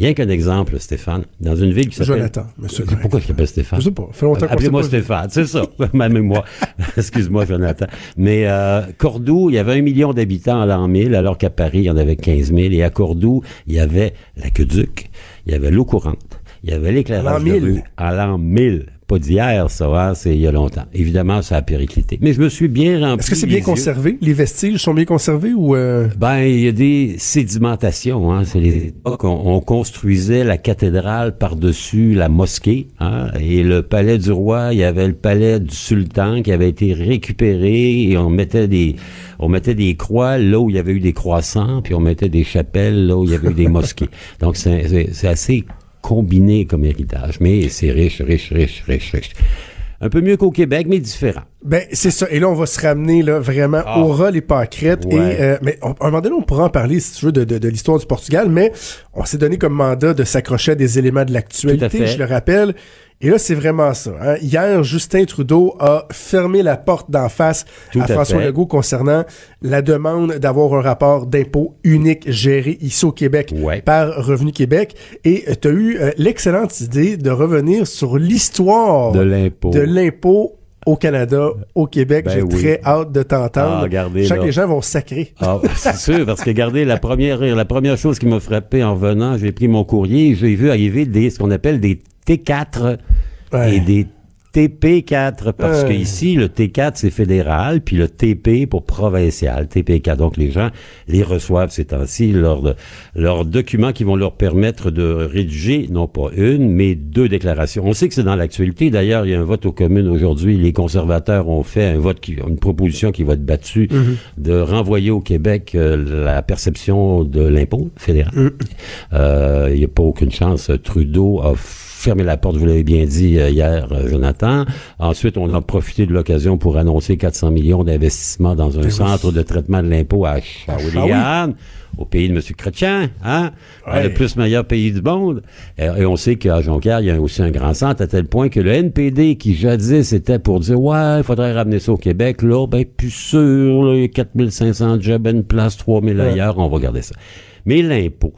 [SPEAKER 6] Rien qu'un exemple, Stéphane, dans une ville qui s'appelle...
[SPEAKER 3] Jonathan, monsieur.
[SPEAKER 6] Pourquoi il s'appelle Stéphane?
[SPEAKER 3] Je sais pas. Fait longtemps
[SPEAKER 6] Appelez-moi Stéphane, c'est ça. <laughs> Même moi. <laughs> Excuse-moi, Jonathan. Mais euh, Cordoue, il y avait un million d'habitants à l'an 1000, alors qu'à Paris, il y en avait 15 000. Et à Cordoue, il y avait l'aqueduc, il y avait l'eau courante, Il y avait l'éclairage de rue à l'an 1000 pas d'hier, ça, hein, c'est il y a longtemps. Évidemment, ça a périclité. Mais je me suis bien rempli.
[SPEAKER 3] Est-ce que c'est bien conservé? Les vestiges sont bien conservés ou euh?
[SPEAKER 6] Ben, il y a des sédimentations. Hein. C'est les époques on, construisait la cathédrale par-dessus la mosquée. Hein. Et le palais du roi, il y avait le palais du sultan qui avait été récupéré et on mettait des on mettait des croix là où il y avait eu des croissants, puis on mettait des chapelles là où il y avait eu des <laughs> mosquées. Donc c'est assez combiné comme héritage, mais c'est riche, riche, riche, riche, riche. Un peu mieux qu'au Québec, mais différent.
[SPEAKER 3] Ben, c'est ça. Et là, on va se ramener là vraiment ah. au ras les pâquerettes. Et, euh, mais à un moment donné, on pourra en parler, si tu veux, de, de, de l'histoire du Portugal, mais on s'est donné comme mandat de s'accrocher à des éléments de l'actualité. Je le rappelle, et là, c'est vraiment ça. Hein. Hier, Justin Trudeau a fermé la porte d'en face à, François Legault concernant la demande d'avoir un rapport d'impôt unique géré ici au Québec par Revenu Québec. Et tu as eu euh, l'excellente idée de revenir sur l'histoire
[SPEAKER 6] de l'impôt.
[SPEAKER 3] Au Canada, au Québec. Ben J'ai très hâte de t'entendre. Ah, Je sens que les gens vont sacrer.
[SPEAKER 6] Ah, c'est <laughs> sûr, parce que regardez, la première, la première chose qui m'a frappé en venant, j'ai pris mon courrier, j'ai vu arriver des, ce qu'on appelle des T4 et des TP4, parce que ici, le T4, c'est fédéral, puis le TP pour provincial, TP4. Donc, les gens les reçoivent ces temps-ci, leurs, documents qui vont leur permettre de rédiger, non pas une, mais deux déclarations. On sait que c'est dans l'actualité. D'ailleurs, il y a un vote aux communes aujourd'hui. Les conservateurs ont fait un vote, qui, une proposition qui va être battue mhm. de renvoyer au Québec euh, la perception de l'impôt fédéral. Mhm. Euh, il n'y a pas aucune chance. Trudeau a fermer la porte, vous l'avez bien dit euh, hier, euh, Jonathan. Ensuite, on a profité de l'occasion pour annoncer 400 millions d'investissements dans un ben centre de traitement de l'impôt à Shawinigan. au pays de M. Chrétien, hein? Le plus meilleur pays du monde. Et, on sait qu'à Jonquière, il y a aussi un grand centre, à tel point que le NPD, qui jadis était pour dire, ouais, il faudrait ramener ça au Québec, là, ben, plus sûr, là, 4500 jobs, une place, 3000 ailleurs, on va garder ça. Mais l'impôt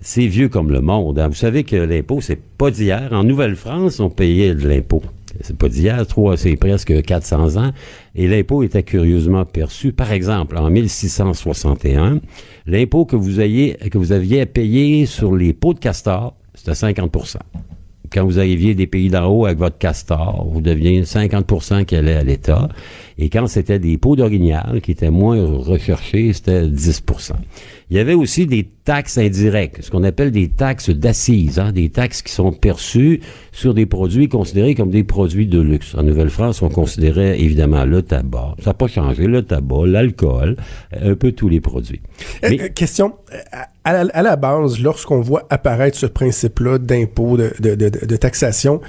[SPEAKER 6] c'est vieux comme le monde. Hein. Vous savez que l'impôt, c'est pas d'hier. En Nouvelle-France, on payait de l'impôt. C'est pas d'hier, c'est presque 400 ans. Et l'impôt était curieusement perçu. Par exemple, en 1661, l'impôt que vous aviez, que vous aviez à payer sur les pots de castor, c'était 50% quand vous arriviez des pays d'en haut avec votre castor, vous deviez 50% qui allait à l'État. Et quand c'était des pots d'orignal qui étaient moins recherchés, c'était 10 il y avait aussi des taxes indirectes, ce qu'on appelle des taxes d'assises, hein, des taxes qui sont perçues sur des produits considérés comme des produits de luxe. En Nouvelle-France, on considérait évidemment le tabac. Ça n'a pas changé, le tabac, l'alcool, un peu tous les produits.
[SPEAKER 3] Euh, Mais, euh, question, à la, base, lorsqu'on voit apparaître ce principe-là d'impôt, de, de, de taxation,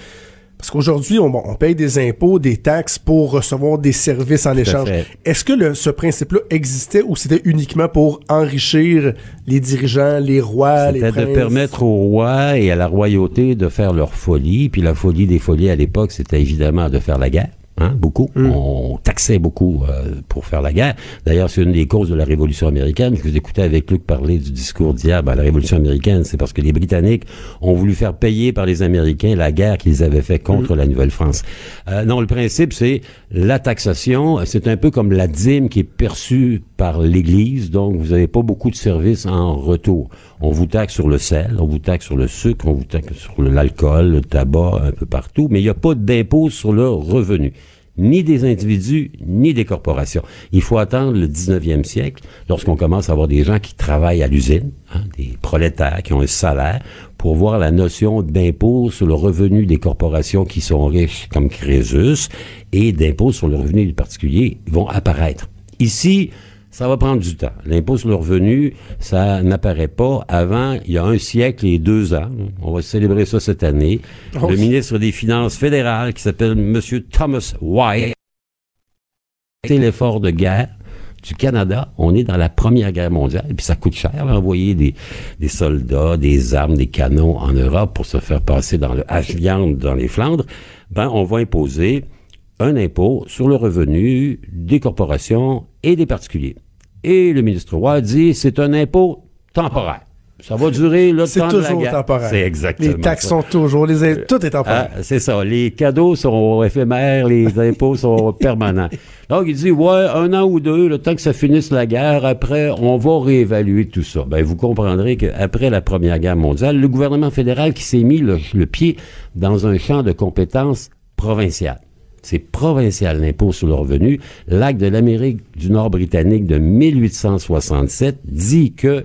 [SPEAKER 3] parce qu'aujourd'hui, on, on, paye des impôts, des taxes pour recevoir des services en échange. Est-ce que le, ce principe-là existait ou c'était uniquement pour enrichir les dirigeants, les rois, les
[SPEAKER 6] C'était de permettre aux rois et à la royauté de faire leur folie. Puis la folie des folies à l'époque, c'était évidemment de faire la guerre. Hein, beaucoup. Mm. On taxait beaucoup euh, pour faire la guerre. D'ailleurs, c'est une des causes de la Révolution américaine. Je vous écoutais avec Luc parler du discours d'hier. Ben, la Révolution américaine, c'est parce que les Britanniques ont voulu faire payer par les Américains la guerre qu'ils avaient fait contre mm. la Nouvelle-France. Euh, non, le principe, c'est la taxation. C'est un peu comme la dîme qui est perçue par l'Église. Donc, vous n'avez pas beaucoup de services en retour. On vous taxe sur le sel, on vous taxe sur le sucre, on vous taxe sur l'alcool, le tabac, un peu partout, mais il n'y a pas d'impôt sur le revenu ni des individus, ni des corporations. Il faut attendre le 19e siècle, lorsqu'on commence à avoir des gens qui travaillent à l'usine, hein, des prolétaires qui ont un salaire, pour voir la notion d'impôt sur le revenu des corporations qui sont riches, comme Crésus, et d'impôt sur le revenu des particuliers vont apparaître. Ici, ça va prendre du temps. L'impôt sur le revenu, ça n'apparaît pas avant il y a un siècle et deux ans. On va célébrer ça cette année. Oh. Le ministre des Finances fédérales, qui s'appelle M. Thomas White, c'est l'effort de guerre du Canada. On est dans la Première Guerre mondiale, et puis ça coûte cher d'envoyer des, des soldats, des armes, des canons en Europe pour se faire passer dans le H-viande dans les Flandres. Ben, on va imposer un impôt sur le revenu des corporations et des particuliers. Et le ministre Roy dit c'est un impôt temporaire. Ça va durer le temps
[SPEAKER 3] de la guerre. temporaire.
[SPEAKER 6] C'est exactement
[SPEAKER 3] Les taxes sont toujours, les tout est temporaire.
[SPEAKER 6] Ah, c'est ça. Les cadeaux sont éphémères, les <laughs> impôts sont permanents. Donc, il dit, ouais, un an ou deux, le temps que ça finisse la guerre, après, on va réévaluer tout ça. Ben, vous comprendrez qu'après la Première Guerre mondiale, le gouvernement fédéral qui s'est mis le, le pied dans un champ de compétences provinciales c'est provincial l'impôt sur le revenu. L'acte de l'Amérique du Nord britannique de 1867 dit que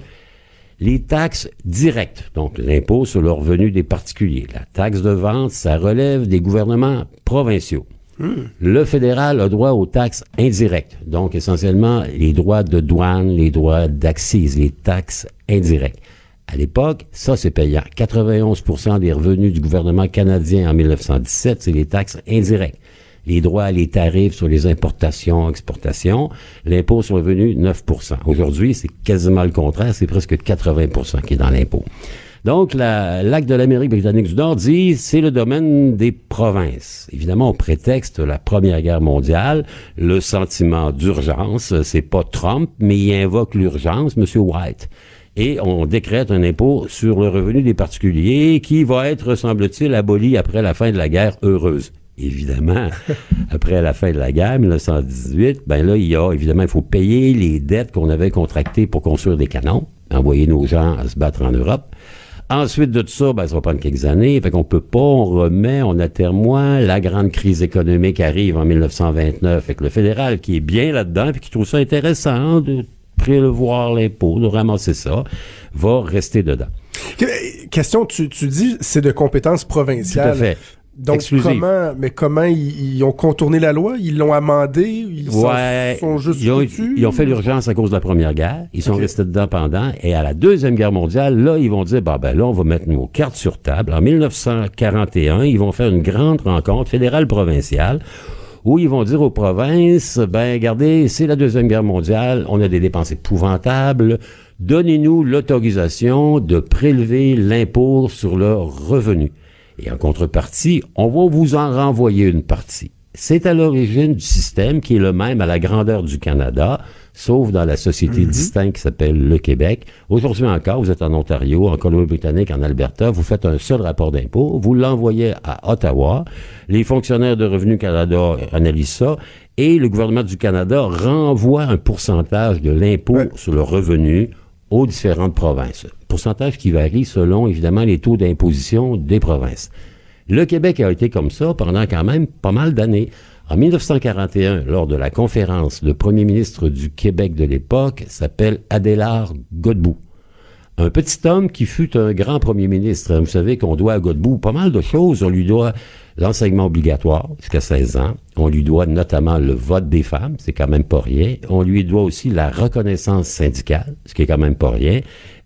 [SPEAKER 6] les taxes directes, donc l'impôt sur le revenu des particuliers, la taxe de vente, ça relève des gouvernements provinciaux. Hmm. Le fédéral a droit aux taxes indirectes, donc essentiellement les droits de douane, les droits d'accise, les taxes indirectes. À l'époque, ça c'est payant. 91 des revenus du gouvernement canadien en 1917, c'est les taxes indirectes les droits, les tarifs sur les importations, exportations, l'impôt sur le revenu, 9 Aujourd'hui, c'est quasiment le contraire, c'est presque 80% qui est dans l'impôt. Donc, l'acte de l'Amérique britannique du Nord dit c'est le domaine des provinces. Évidemment, on prétexte la Première Guerre mondiale, le sentiment d'urgence. C'est pas Trump, mais il invoque l'urgence, M. White. Et on décrète un impôt sur le revenu des particuliers qui va être, semble-t-il, aboli après la fin de la guerre heureuse évidemment, <laughs> après la fin de la guerre, 1918, ben là, il y a, évidemment, il faut payer les dettes qu'on avait contractées pour construire des canons, envoyer nos gens à se battre en Europe. Ensuite de tout ça, ben, ça va prendre quelques années. Fait qu'on peut pas, on remet, on attermoie. La grande crise économique arrive en 1929. Fait que le fédéral, qui est bien là-dedans, puis qui trouve ça intéressant de prélevoir l'impôt, de ramasser ça, va rester dedans.
[SPEAKER 3] Question, tu, tu dis, c'est de compétences provinciales. Tout à fait. Donc comment, mais comment ils, ont contourné la loi? Ils l'ont amendé? Ils sont juste
[SPEAKER 6] ils ont, ils ont fait l'urgence à cause de la première guerre. Ils sont restés dedans pendant. Et à la deuxième guerre mondiale, là, ils vont dire, bah ben là, on va mettre nos cartes sur table. En 1941, ils vont faire une grande rencontre fédérale provinciale où ils vont dire aux provinces, ben regardez, c'est la deuxième guerre mondiale, on a des dépenses épouvantables. Donnez-nous l'autorisation de prélever l'impôt sur leurs revenus. Et en contrepartie, on va vous en renvoyer une partie. C'est à l'origine du système qui est le même à la grandeur du Canada, sauf dans la société mhm. distincte qui s'appelle le Québec. Aujourd'hui encore, vous êtes en Ontario, en Colombie-Britannique, en Alberta, vous faites un seul rapport d'impôt, vous l'envoyez à Ottawa, les fonctionnaires de Revenu Canada analysent ça, et le gouvernement du Canada renvoie un pourcentage de l'impôt sur le revenu aux différentes provinces. Qui varie selon, évidemment, les taux d'imposition des provinces. Le Québec a été comme ça pendant quand même pas mal d'années. En 1941, lors de la conférence, le premier ministre du Québec de l'époque s'appelle Adélard Godbout. Un petit homme qui fut un grand premier ministre. Vous savez qu'on doit à Godbout pas mal de choses. On lui doit l'enseignement obligatoire jusqu'à 16 ans. On lui doit notamment le vote des femmes, c'est quand même pas rien. On lui doit aussi la reconnaissance syndicale, ce qui est quand même pas rien.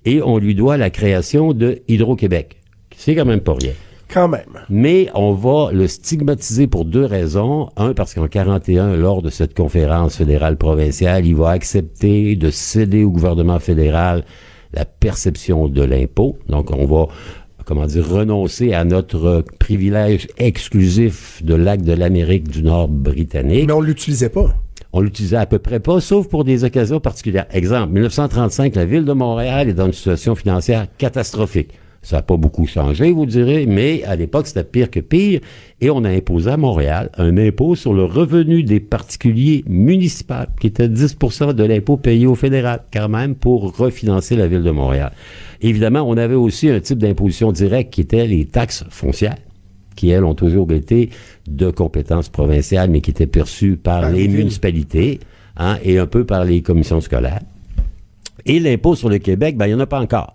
[SPEAKER 6] Et on lui doit la création de Hydro-Québec, c'est quand même pas rien.
[SPEAKER 3] Quand même.
[SPEAKER 6] Mais on va le stigmatiser pour deux raisons. Un, parce qu'en 41, lors de cette conférence fédérale provinciale, il va accepter de céder au gouvernement fédéral la perception de l'impôt. Donc, on va comment dire, renoncer à notre privilège exclusif de l'acte de l'Amérique du Nord britannique.
[SPEAKER 3] Mais on l'utilisait pas.
[SPEAKER 6] On l'utilisait à peu près pas, sauf pour des occasions particulières. Exemple, 1935, la ville de Montréal est dans une situation financière catastrophique. Ça n'a pas beaucoup changé, vous direz, mais à l'époque, c'était pire que pire. Et on a imposé à Montréal un impôt sur le revenu des particuliers municipaux, qui était 10% de l'impôt payé au fédéral, quand même, pour refinancer la ville de Montréal. Évidemment, on avait aussi un type d'imposition directe qui était les taxes foncières qui, elles, ont toujours été de compétences provinciales, mais qui étaient perçues par les municipalités hein, et un peu par les commissions scolaires. Et l'impôt sur le Québec, ben, il n'y en a pas encore.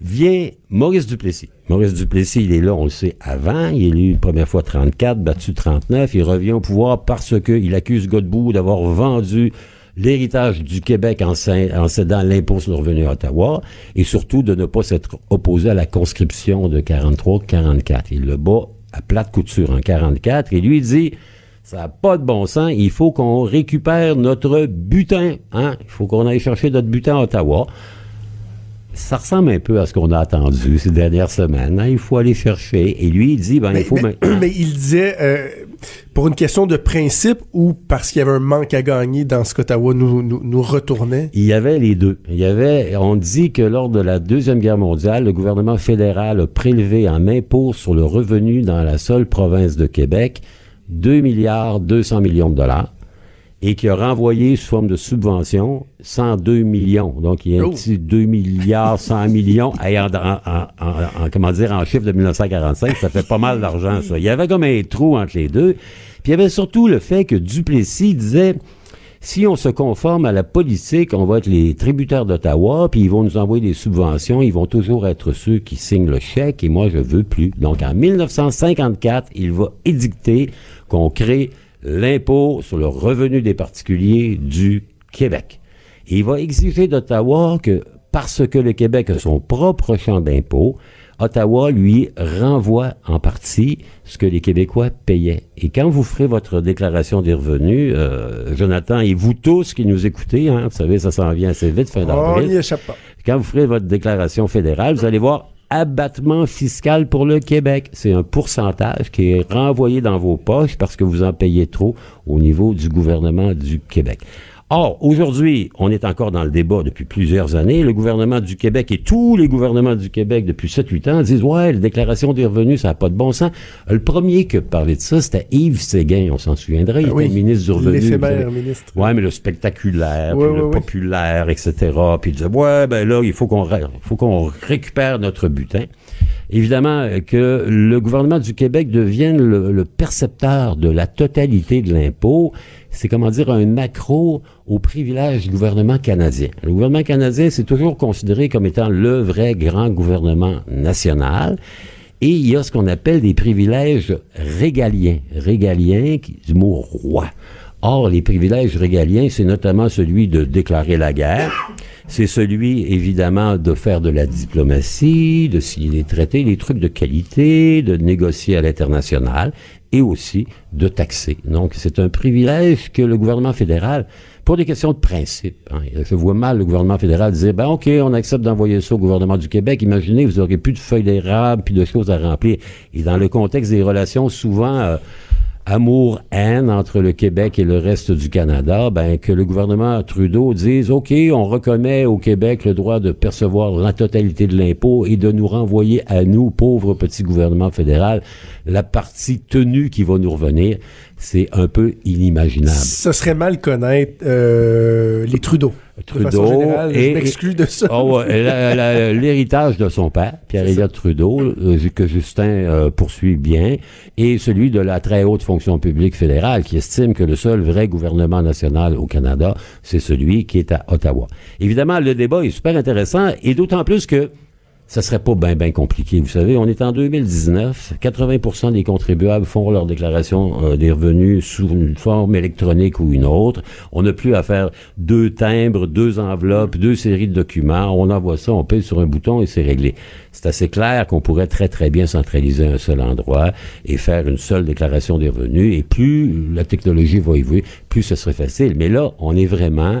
[SPEAKER 6] Vient Maurice Duplessis. Maurice Duplessis, il est là, on le sait, avant. Il est élu une première fois 34, battu 39. Il revient au pouvoir parce qu'il accuse Godbout d'avoir vendu l'héritage du Québec en, cédant l'impôt sur le revenu à Ottawa et surtout de ne pas s'être opposé à la conscription de 43-44. Il le bat à plate couture en 44 et lui dit ça n'a pas de bon sens, il faut qu'on récupère notre butin, hein? Il faut qu'on aille chercher notre butin à Ottawa. Ça ressemble un peu à ce qu'on a attendu ces dernières semaines. Hein? Il faut aller chercher. Et lui, il dit, ben, il faut... <clears throat>
[SPEAKER 3] Mais, il disait, euh, pour une question de principe ou parce qu'il y avait un manque à gagner dans ce qu'Ottawa nous, retournait?
[SPEAKER 6] Il y avait les deux. Il y avait, on dit que lors de la Deuxième Guerre mondiale, le gouvernement fédéral a prélevé en impôts sur le revenu dans la seule province de Québec 2 milliards 200 millions de dollars et qui a renvoyé sous forme de subvention 102 millions. Donc, il y a un petit 2 milliards 100 millions en, comment dire, en chiffre de 1945. Ça fait pas mal d'argent, ça. Il y avait comme un trou entre les deux. Puis il y avait surtout le fait que Duplessis disait si on se conforme à la politique, on va être les tributaires d'Ottawa, puis ils vont nous envoyer des subventions, ils vont toujours être ceux qui signent le chèque, et moi, je veux plus. Donc, en 1954, il va édicter qu'on crée l'impôt sur le revenu des particuliers du Québec. il va exiger d'Ottawa que, parce que le Québec a son propre champ d'impôt, Ottawa lui renvoie en partie ce que les Québécois payaient. Et quand vous ferez votre déclaration des revenus, euh, Jonathan et vous tous qui nous écoutez, hein, vous savez, ça s'en vient assez vite fin d'avril.
[SPEAKER 3] On n'y échappe pas.
[SPEAKER 6] Quand vous ferez votre déclaration fédérale, vous allez voir abattement fiscal pour le Québec. C'est un pourcentage qui est renvoyé dans vos poches parce que vous en payez trop au niveau du gouvernement du Québec. Or, aujourd'hui, on est encore dans le débat depuis plusieurs années. Le gouvernement du Québec et tous les gouvernements du Québec depuis 7-8 ans disent, ouais, la déclaration des revenus, ça n'a pas de bon sens. Le premier qui parlait de ça, c'était Yves Séguin, on s'en souviendrait. Il ah était ministre du revenu.
[SPEAKER 3] L'éphémère ministre.
[SPEAKER 6] Ouais, mais le spectaculaire, puis le populaire, etc. Puis il disait, ouais, ben là, il faut qu'on, faut qu'on récupère notre butin évidemment que le gouvernement du Québec devienne le, percepteur de la totalité de l'impôt c'est comment dire un macro au privilège du gouvernement canadien. Le gouvernement canadien, c'est toujours considéré comme étant le vrai grand gouvernement national. Et il y a ce qu'on appelle des privilèges régaliens. Régaliens, du mot roi. Or, les privilèges régaliens, c'est notamment celui de déclarer la guerre. C'est celui, évidemment, de faire de la diplomatie, de signer des traités, des trucs de qualité, de négocier à l'international et aussi de taxer. Donc, c'est un privilège que le gouvernement fédéral, pour des questions de principe, hein, je vois mal le gouvernement fédéral dire, ben OK, on accepte d'envoyer ça au gouvernement du Québec. Imaginez, vous aurez plus de feuilles d'érable, puis de choses à remplir. Et dans le contexte des relations souvent euh, amour-haine entre le Québec et le reste du Canada, ben, que le gouvernement Trudeau dise, OK, on reconnaît au Québec le droit de percevoir la totalité de l'impôt et de nous renvoyer à nous, pauvres petits gouvernements fédéral, la partie tenue qui va nous revenir, c'est un peu inimaginable.
[SPEAKER 3] Ce serait mal connaître euh, les Trudeau.
[SPEAKER 6] Trudeau
[SPEAKER 3] et, je m'exclus de ça.
[SPEAKER 6] Oh, l'héritage de son père, Pierre-Éliott Trudeau, euh, que Justin euh, poursuit bien, et celui de la très haute fonction publique fédérale, qui estime que le seul vrai gouvernement national au Canada, c'est celui qui est à Ottawa. Évidemment, le débat est super intéressant, et d'autant plus que ça serait pas bien ben compliqué. Vous savez, on est en 2019, 80% des contribuables font leur déclaration euh, des revenus sous une forme électronique ou une autre. On n'a plus à faire deux timbres, deux enveloppes, deux séries de documents. On envoie ça, on paye sur un bouton et c'est réglé. C'est assez clair qu'on pourrait très très bien centraliser un seul endroit et faire une seule déclaration des revenus. Et plus la technologie va évoluer, plus ce serait facile. Mais là, on est vraiment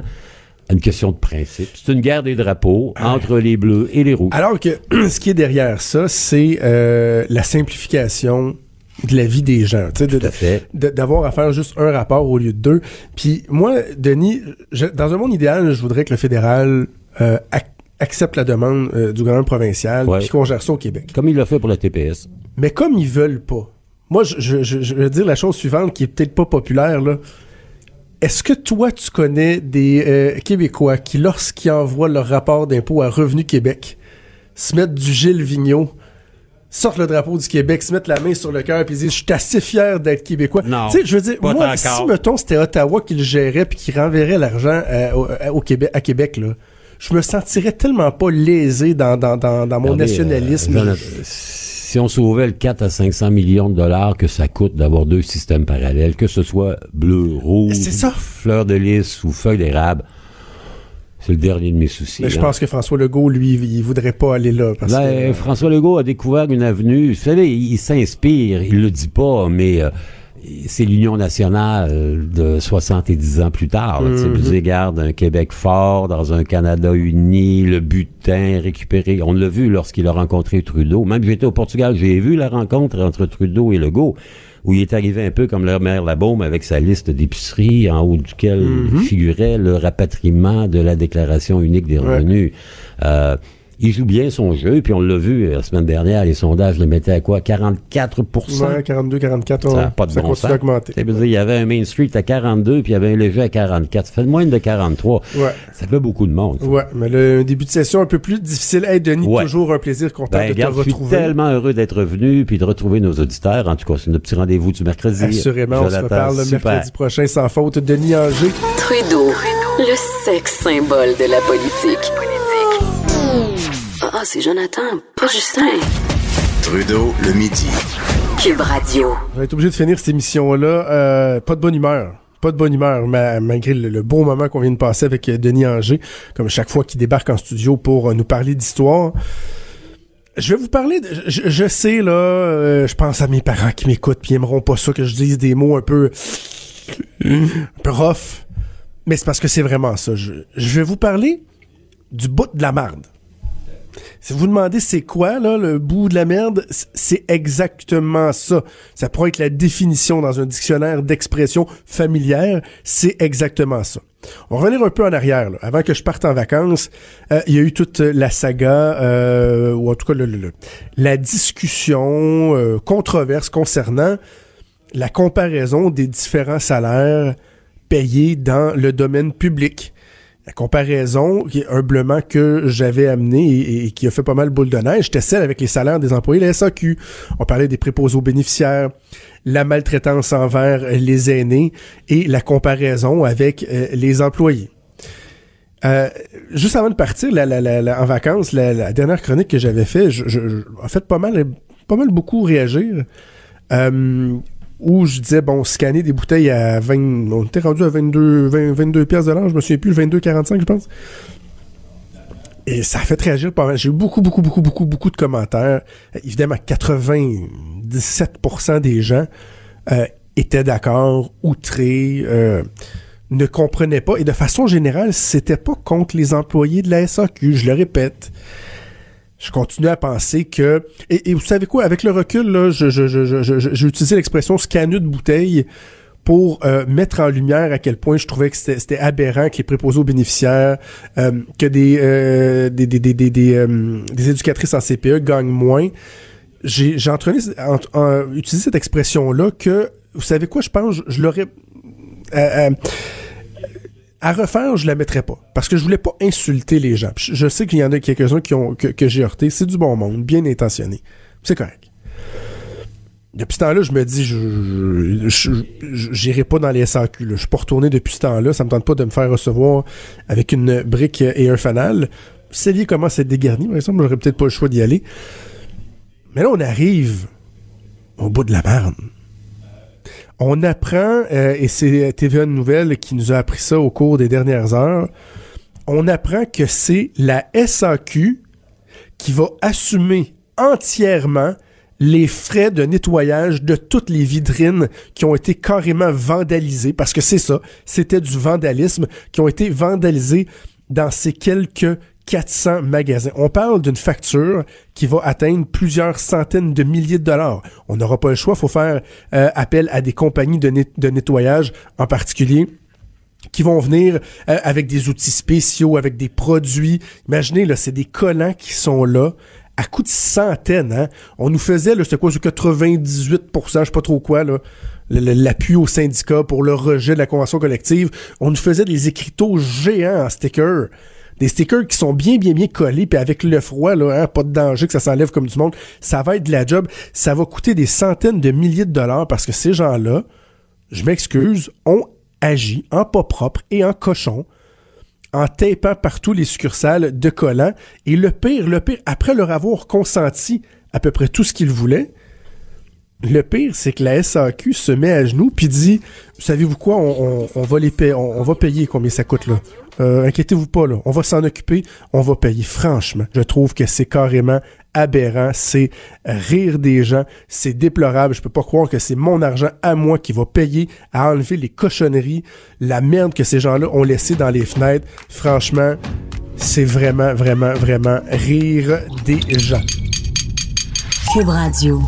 [SPEAKER 6] une question de principe. C'est une guerre des drapeaux entre les bleus et les rouges.
[SPEAKER 3] Alors que <clears throat> ce qui est derrière ça, c'est euh, la simplification de la vie des gens.
[SPEAKER 6] À fait.
[SPEAKER 3] D'avoir à faire juste un rapport au lieu de deux. Puis moi, Denis, dans un monde idéal, je voudrais que le fédéral euh, accepte la demande euh, du gouvernement provincial puis qu'on gère ça au Québec.
[SPEAKER 6] Comme il l'a fait pour la TPS.
[SPEAKER 3] Mais comme ils veulent pas. Moi, je, je, je, je veux dire la chose suivante qui est peut-être pas populaire, là. Est-ce que toi, tu connais des euh, Québécois qui, lorsqu'ils envoient leur rapport d'impôt à Revenu Québec, se mettent du Gilles Vigneault, sortent le drapeau du Québec, se mettent la main sur le cœur et disent Je suis assez fier d'être Québécois.
[SPEAKER 6] Non.
[SPEAKER 3] Tu sais, je veux dire, moi, si, mettons, c'était Ottawa qui le gérait puis qui renverrait l'argent euh, au, Québec, à Québec, là, je me sentirais tellement pas lésé dans, dans, dans, mon nationalisme.
[SPEAKER 6] Euh, si on sauvait le 4 à 500 millions de dollars que ça coûte d'avoir deux systèmes parallèles, que ce soit bleu, rouge, fleur de lys ou feuille d'érable, c'est le dernier de mes soucis.
[SPEAKER 3] Mais je hein. pense que François Legault, lui, il voudrait pas aller là. Parce
[SPEAKER 6] ben, François Legault a découvert une avenue. Vous savez, il, s'inspire, il le dit pas, mais euh, c'est l'Union nationale de 70 ans plus tard. Là, mm -hmm. garde un Québec fort dans un Canada uni, le butin récupéré. On l'a vu lorsqu'il a rencontré Trudeau. Même j'étais au Portugal, j'ai vu la rencontre entre Trudeau et Legault. où il est arrivé un peu comme le maire Labaume avec sa liste d'épiceries en haut duquel mm-hmm. figurait le rapatriement de la déclaration unique des revenus. Euh, il joue bien son jeu, puis on l'a vu euh, la semaine dernière, les sondages le mettaient à quoi? 44
[SPEAKER 3] ouais, 42, 44,
[SPEAKER 6] ça pas de bon sens. il y avait un Main Street à 42, puis il y avait un léger à 44. Ça fait moins de 43. Ouais. Ça fait beaucoup de monde.
[SPEAKER 3] Ouais, mais le début de session un peu plus difficile. Hey, Denis, toujours un plaisir, content ben, de te retrouver.
[SPEAKER 6] Je suis tellement heureux d'être venu, puis de retrouver nos auditeurs. En tout cas, c'est notre petit rendez-vous du mercredi.
[SPEAKER 3] Assurément, on se reparle le mercredi prochain sans faute. Denis Anger.
[SPEAKER 5] Trudeau, le sexe symbole de la politique. Ah, c'est Jonathan, pas Justin.
[SPEAKER 2] Trudeau, le midi.
[SPEAKER 5] Cube Radio.
[SPEAKER 3] On va être obligé de finir cette émission-là. Euh, pas de bonne humeur. Pas de bonne humeur, malgré le, bon moment qu'on vient de passer avec euh, Denis Anger, comme chaque fois qu'il débarque en studio pour euh, nous parler d'histoire. Je vais vous parler, de, je, sais là, je pense à mes parents qui m'écoutent, puis ils aimeront pas ça que je dise des mots un peu, un peu rough, mais c'est parce que c'est vraiment ça. Je, je vais vous parler du bout de la marde. Si vous demandez c'est quoi, le bout de la merde, c'est exactement ça. Ça pourrait être la définition dans un dictionnaire d'expression familière. C'est exactement ça. On va revenir un peu en arrière. Avant que je parte en vacances, euh, il y a eu toute la saga, euh, ou en tout cas la discussion euh, controverse concernant la comparaison des différents salaires payés dans le domaine public la comparaison qui humblement que j'avais amené et, qui a fait pas mal boule de neige, c'était celle avec les salaires des employés de la SAQ. On parlait des préposés aux bénéficiaires, la maltraitance envers les aînés et la comparaison avec euh, les employés. Euh, juste avant de partir en vacances, la, dernière chronique que j'avais fait, je, a fait pas mal, pas mal beaucoup réagir. Euh, où je disais, bon, scanner des bouteilles à 20, on était rendu à 22, 20, 22 pièces de l'an, je me souviens plus, le 22,45, je pense. Et ça a fait réagir pas mal. J'ai eu beaucoup, beaucoup, beaucoup, beaucoup, beaucoup de commentaires. Évidemment, 97% des gens euh, étaient d'accord, outrés, euh, ne comprenaient pas. Et de façon générale, c'était pas contre les employés de la SAQ, je le répète je continue à penser que et, vous savez quoi avec le recul là je, je, je, j'ai utilisé l'expression scanner de bouteille pour euh, mettre en lumière à quel point je trouvais que c'était aberrant que les préposés aux bénéficiaires, euh, que des, euh, des, des, des, des, des, éducatrices en CPE gagnent moins. J'ai, j'ai entraîné, utilisé cette expression-là que, vous savez quoi, je pense, je, je l'aurais à refaire, je la mettrais pas. Parce que je voulais pas insulter les gens. Je sais qu'il y en a quelques-uns qui ont, que, j'ai heurté. C'est du bon monde, bien intentionné. C'est correct. Depuis ce temps-là, je me dis, je j'irai pas dans les SAQ. Je suis pas retourné depuis ce temps-là. Ça me tente pas de me faire recevoir avec une brique et un fanal. lié commence à être dégarni, par exemple, j'aurais peut-être pas le choix d'y aller. Mais là, on arrive au bout de la merde. On apprend, euh, et c'est TVA Nouvelle qui nous a appris ça au cours des dernières heures, on apprend que c'est la SAQ qui va assumer entièrement les frais de nettoyage de toutes les vitrines qui ont été carrément vandalisées, parce que c'est ça, c'était du vandalisme, qui ont été vandalisées dans ces quelques 400 magasins. On parle d'une facture qui va atteindre plusieurs centaines de milliers de dollars. On n'aura pas le choix, il faut faire euh, appel à des compagnies de, nettoyage en particulier qui vont venir euh, avec des outils spéciaux, avec des produits. Imaginez, là, c'est des collants qui sont là à coût de centaines. Hein? On nous faisait, là, c'était quoi, 98% je sais pas trop quoi, l'appui au syndicat pour le rejet de la convention collective. On nous faisait des écriteaux géants en stickers des stickers qui sont bien, bien, bien collés, puis avec le froid, là, hein, pas de danger que ça s'enlève comme du monde, ça va être de la job. Ça va coûter des centaines de milliers de dollars parce que ces gens-là, je m'excuse, ont agi en pas propre et en cochon, en tapant partout les succursales de collants. Et le pire, le pire, après leur avoir consenti à peu près tout ce qu'ils voulaient, le pire, c'est que la SAQ se met à genoux puis dit, savez-vous quoi, on, va les payer, on, va payer combien ça coûte là? Euh, inquiétez-vous pas là, on va s'en occuper, on va payer. Franchement, je trouve que c'est carrément aberrant, c'est rire des gens, c'est déplorable. Je peux pas croire que c'est mon argent à moi qui va payer à enlever les cochonneries, la merde que ces gens-là ont laissé dans les fenêtres. Franchement, c'est vraiment, vraiment, vraiment rire des gens.
[SPEAKER 5] Cube Radio.